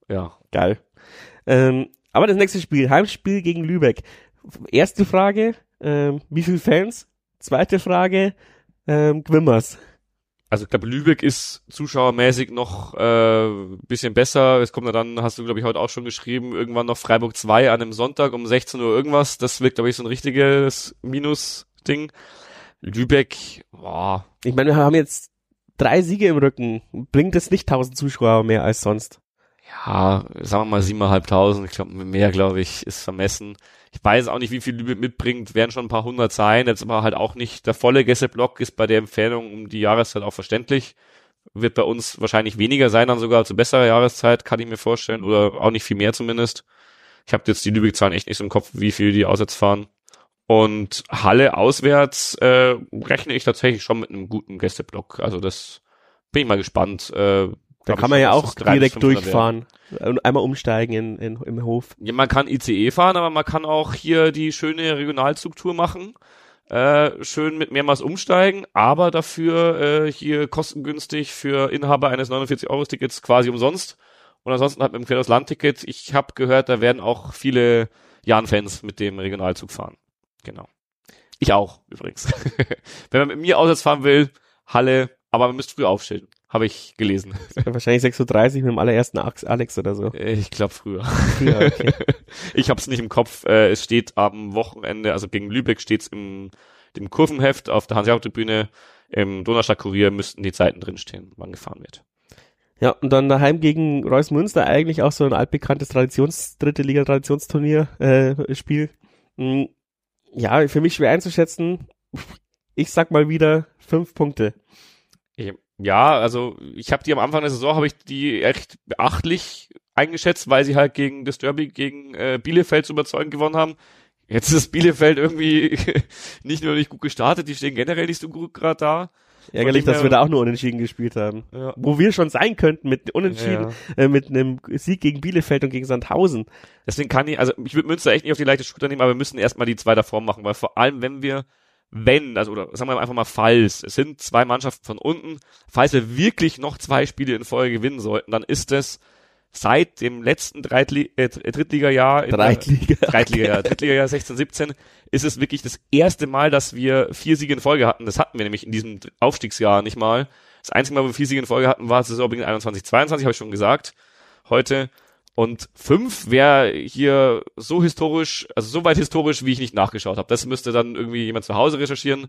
Ja. Geil. Ähm, aber das nächste Spiel, Heimspiel gegen Lübeck. Erste Frage, ähm, wie viele Fans? Zweite Frage, ähm, Gwimmers also ich glaube, Lübeck ist zuschauermäßig noch äh, bisschen besser. Es kommt ja dann, hast du, glaube ich, heute auch schon geschrieben, irgendwann noch Freiburg 2 an einem Sonntag um 16 Uhr irgendwas. Das wird, glaube ich, so ein richtiges Minus-Ding. Lübeck, boah. Ich meine, wir haben jetzt drei Siege im Rücken. Bringt es nicht 1000 Zuschauer mehr als sonst? Ja, sagen wir mal 7.500. Ich glaube, mehr, glaube ich, ist vermessen. Ich weiß auch nicht, wie viel Lübeck mitbringt, werden schon ein paar hundert sein, jetzt aber halt auch nicht der volle Gästeblock ist bei der Empfehlung um die Jahreszeit auch verständlich. Wird bei uns wahrscheinlich weniger sein, dann sogar zu besserer Jahreszeit, kann ich mir vorstellen, oder auch nicht viel mehr zumindest. Ich habe jetzt die Lübeck-Zahlen echt nicht so im Kopf, wie viel die auswärts fahren. Und Halle auswärts äh, rechne ich tatsächlich schon mit einem guten Gästeblock. Also das bin ich mal gespannt. Äh, da kann man ja auch direkt durchfahren und einmal umsteigen in, in, im Hof. Ja, man kann ICE fahren, aber man kann auch hier die schöne Regionalzugtour machen. Äh, schön mit mehrmals umsteigen, aber dafür äh, hier kostengünstig für Inhaber eines 49-Euro-Tickets quasi umsonst. Und ansonsten halt mit dem Quer-Land-Ticket. Ich habe gehört, da werden auch viele Jan-Fans mit dem Regionalzug fahren. Genau. Ich auch, übrigens. Wenn man mit mir auswärts fahren will, Halle, aber man müsste früh aufstehen. Habe ich gelesen. Wahrscheinlich 6.30 Uhr mit dem allerersten Alex oder so. Äh, ich glaube früher. früher okay. ich habe es nicht im Kopf. Äh, es steht am Wochenende, also gegen Lübeck steht es im dem Kurvenheft auf der Hanseatic-Tribüne. Im Donaustadt-Kurier müssten die Zeiten drinstehen, wann gefahren wird. Ja, und dann daheim gegen Reus Münster eigentlich auch so ein altbekanntes Traditions, dritte Liga-Traditionsturnier, äh, Spiel. Hm, ja, für mich schwer einzuschätzen. Ich sag mal wieder fünf Punkte. Ja, also ich habe die am Anfang der Saison habe ich die echt beachtlich eingeschätzt, weil sie halt gegen das Derby gegen äh, Bielefeld zu überzeugen gewonnen haben. Jetzt ist Bielefeld irgendwie nicht nur nicht gut gestartet, die stehen generell nicht so gut gerade da. Ärgerlich, dass wir da auch nur unentschieden gespielt haben. Ja. Wo wir schon sein könnten mit unentschieden, ja. äh, mit einem Sieg gegen Bielefeld und gegen Sandhausen. Deswegen kann ich, also ich würde Münster echt nicht auf die leichte Schulter nehmen, aber wir müssen erstmal die zwei davor machen, weil vor allem, wenn wir wenn, also oder sagen wir einfach mal falls, es sind zwei Mannschaften von unten, falls wir wirklich noch zwei Spiele in Folge gewinnen sollten, dann ist es seit dem letzten Dreitli äh, Drittliga-Jahr, Dreitliga, Dreitliga, Drittliga-Jahr 16, 17, ist es wirklich das erste Mal, dass wir vier Siege in Folge hatten. Das hatten wir nämlich in diesem Aufstiegsjahr nicht mal. Das einzige Mal, wo wir vier Siege in Folge hatten, war Saisonbeginn 21, 22, habe ich schon gesagt. Heute. Und fünf wäre hier so historisch, also so weit historisch, wie ich nicht nachgeschaut habe. Das müsste dann irgendwie jemand zu Hause recherchieren.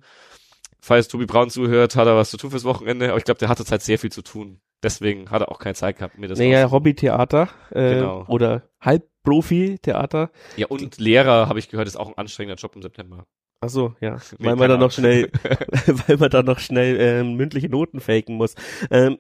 Falls Tobi Braun zuhört, hat er was zu tun fürs Wochenende. Aber ich glaube, der hat zurzeit sehr viel zu tun. Deswegen hat er auch keine Zeit gehabt, mir das Naja, Hobbytheater äh, genau. oder Halbprofi-Theater. Ja, und Lehrer, habe ich gehört, ist auch ein anstrengender Job im September. Ach so, ja, nee, weil man dann noch schnell, weil man dann noch schnell ähm, mündliche Noten faken muss. Ähm,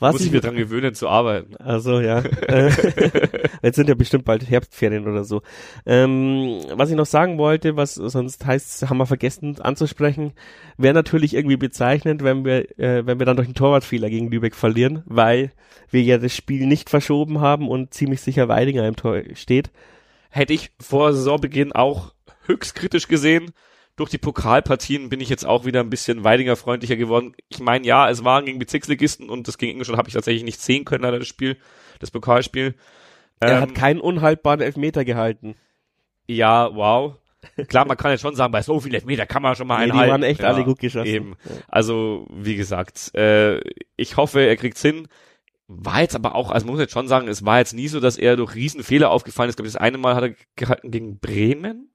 was Muss ich mir dran gewöhnen zu arbeiten. Also ja. Jetzt sind ja bestimmt bald Herbstferien oder so. Ähm, was ich noch sagen wollte, was sonst heißt, haben wir vergessen anzusprechen, wäre natürlich irgendwie bezeichnend, wenn wir, äh, wenn wir dann durch einen Torwartfehler gegen Lübeck verlieren, weil wir ja das Spiel nicht verschoben haben und ziemlich sicher Weidinger im Tor steht. Hätte ich vor Saisonbeginn auch höchst kritisch gesehen durch die Pokalpartien bin ich jetzt auch wieder ein bisschen Weidinger freundlicher geworden. Ich meine, ja, es waren gegen Bezirksligisten und das gegen Ingolstadt habe ich tatsächlich nicht sehen können, leider das Spiel, das Pokalspiel. Er ähm, hat keinen unhaltbaren Elfmeter gehalten. Ja, wow. Klar, man kann jetzt schon sagen, bei so vielen Elfmeter kann man schon mal einen nee, Die waren echt ja, alle gut geschossen. Eben. Also, wie gesagt, äh, ich hoffe, er kriegt's hin. War jetzt aber auch, also man muss jetzt schon sagen, es war jetzt nie so, dass er durch Riesenfehler aufgefallen ist. Ich glaube, das eine Mal hat er gehalten gegen Bremen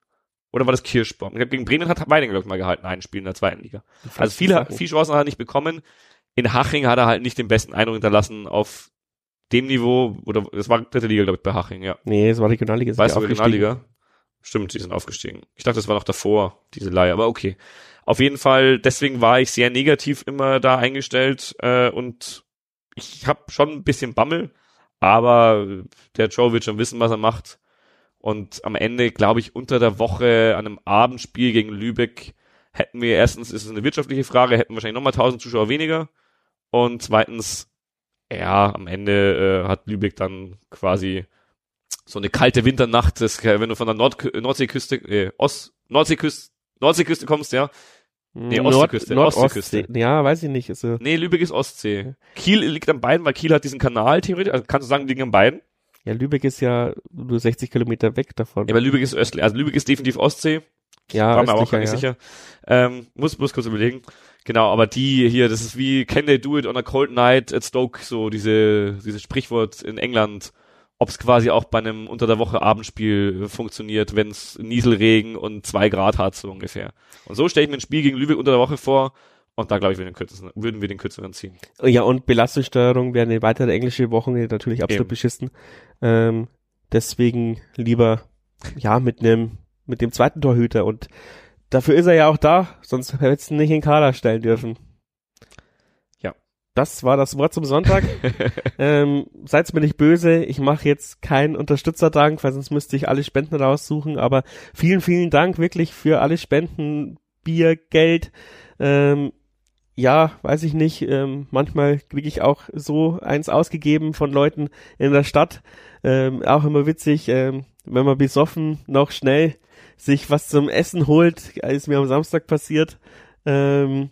oder war das Kirschbaum? Ich glaube, gegen Bremen hat Weidinger, glaube ich, mal gehalten, ein Spiel in der zweiten Liga. Also viele, viele Chancen hat er nicht bekommen. In Haching hat er halt nicht den besten Eindruck hinterlassen auf dem Niveau, oder es war dritte Liga, glaube ich, bei Haching, ja. Nee, es war Regionalliga. Weißt du, Regionalliga? Stimmt, die sind aufgestiegen. Ich dachte, das war noch davor, diese Leihe, aber okay. Auf jeden Fall, deswegen war ich sehr negativ immer da eingestellt äh, und ich habe schon ein bisschen Bammel, aber der Joe wird schon wissen, was er macht. Und am Ende, glaube ich, unter der Woche an einem Abendspiel gegen Lübeck hätten wir erstens, ist es eine wirtschaftliche Frage, hätten wahrscheinlich nochmal 1000 Zuschauer weniger. Und zweitens, ja, am Ende äh, hat Lübeck dann quasi so eine kalte Winternacht, das, wenn du von der Nord Nordseeküste, äh, Ost Nordseeküste, Nordseeküste kommst, ja. Nee, Ostseeküste, Nord, Ostküste. Ostsee. Ja, weiß ich nicht. Ist so. Nee, Lübeck ist Ostsee. Kiel liegt am beiden, weil Kiel hat diesen Kanal theoretisch, also kannst du sagen, liegen am beiden. Ja, Lübeck ist ja nur 60 Kilometer weg davon. Ja, aber Lübeck ist östlich. Also Lübeck ist definitiv Ostsee. Ja, war mir auch gar nicht ja. sicher. Ähm, muss, muss kurz überlegen. Genau, aber die hier, das ist wie Can they do it on a cold night at Stoke, so diese, dieses Sprichwort in England, ob es quasi auch bei einem unter der Woche Abendspiel funktioniert, wenn es Nieselregen und zwei Grad hat, so ungefähr. Und so stelle ich mir ein Spiel gegen Lübeck unter der Woche vor, und da glaube ich, den würden wir den kürzeren ziehen. Ja, und Belastungssteuerung wäre eine weitere englische Woche natürlich absolut Eben. beschissen. Ähm, deswegen lieber, ja, mit einem, mit dem zweiten Torhüter. Und dafür ist er ja auch da, sonst hättest du ihn nicht in Kader stellen dürfen. Ja. Das war das Wort zum Sonntag. ähm, seid's mir nicht böse, ich mache jetzt keinen Unterstützerdank, weil sonst müsste ich alle Spenden raussuchen. Aber vielen, vielen Dank wirklich für alle Spenden, Bier, Geld. Ähm, ja, weiß ich nicht, ähm, manchmal kriege ich auch so eins ausgegeben von Leuten in der Stadt. Ähm, auch immer witzig, ähm, wenn man besoffen noch schnell sich was zum Essen holt, ist mir am Samstag passiert. Ähm,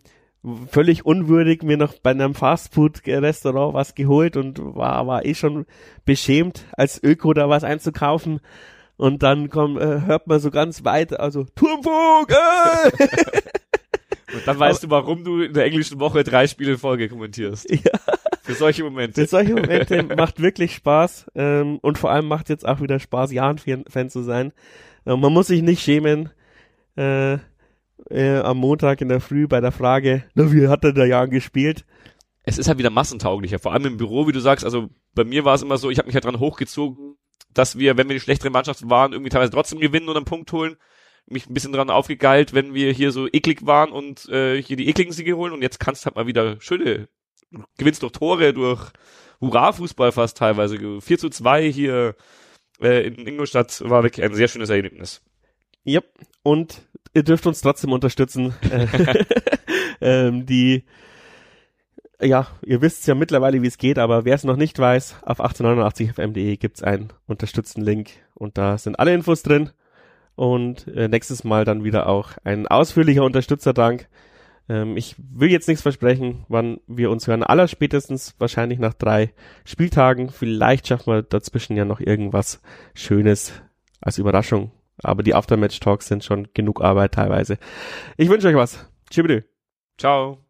völlig unwürdig mir noch bei einem Fastfood-Restaurant was geholt und war, war eh schon beschämt, als Öko da was einzukaufen. Und dann kommt, äh, hört man so ganz weit, also Turmfunk! Und dann weißt Aber, du, warum du in der englischen Woche drei Spiele in Folge kommentierst. Ja. Für solche Momente. Für solche Momente macht wirklich Spaß. Ähm, und vor allem macht jetzt auch wieder Spaß, Jan-Fan zu sein. Äh, man muss sich nicht schämen. Äh, äh, am Montag in der Früh bei der Frage, na, wie hat denn der Jan gespielt? Es ist halt wieder massentauglicher, vor allem im Büro, wie du sagst, also bei mir war es immer so, ich habe mich halt dran hochgezogen, dass wir, wenn wir die schlechtere Mannschaft waren, irgendwie teilweise trotzdem gewinnen oder einen Punkt holen mich ein bisschen dran aufgegeilt, wenn wir hier so eklig waren und äh, hier die ekligen Siege holen und jetzt kannst du halt mal wieder schöne, gewinnst durch Tore, durch Hurra-Fußball fast teilweise. 4 zu 2 hier äh, in Ingolstadt war wirklich ein sehr schönes Erlebnis. Yep. Und ihr dürft uns trotzdem unterstützen. ähm, die ja, ihr wisst ja mittlerweile, wie es geht, aber wer es noch nicht weiß, auf 1889fm.de gibt's einen unterstützten Link und da sind alle Infos drin und äh, nächstes Mal dann wieder auch ein ausführlicher Unterstützerdank. Ähm, ich will jetzt nichts versprechen, wann wir uns hören. Allerspätestens wahrscheinlich nach drei Spieltagen. Vielleicht schaffen wir dazwischen ja noch irgendwas Schönes als Überraschung. Aber die Aftermatch-Talks sind schon genug Arbeit teilweise. Ich wünsche euch was. Tschüss. Ciao.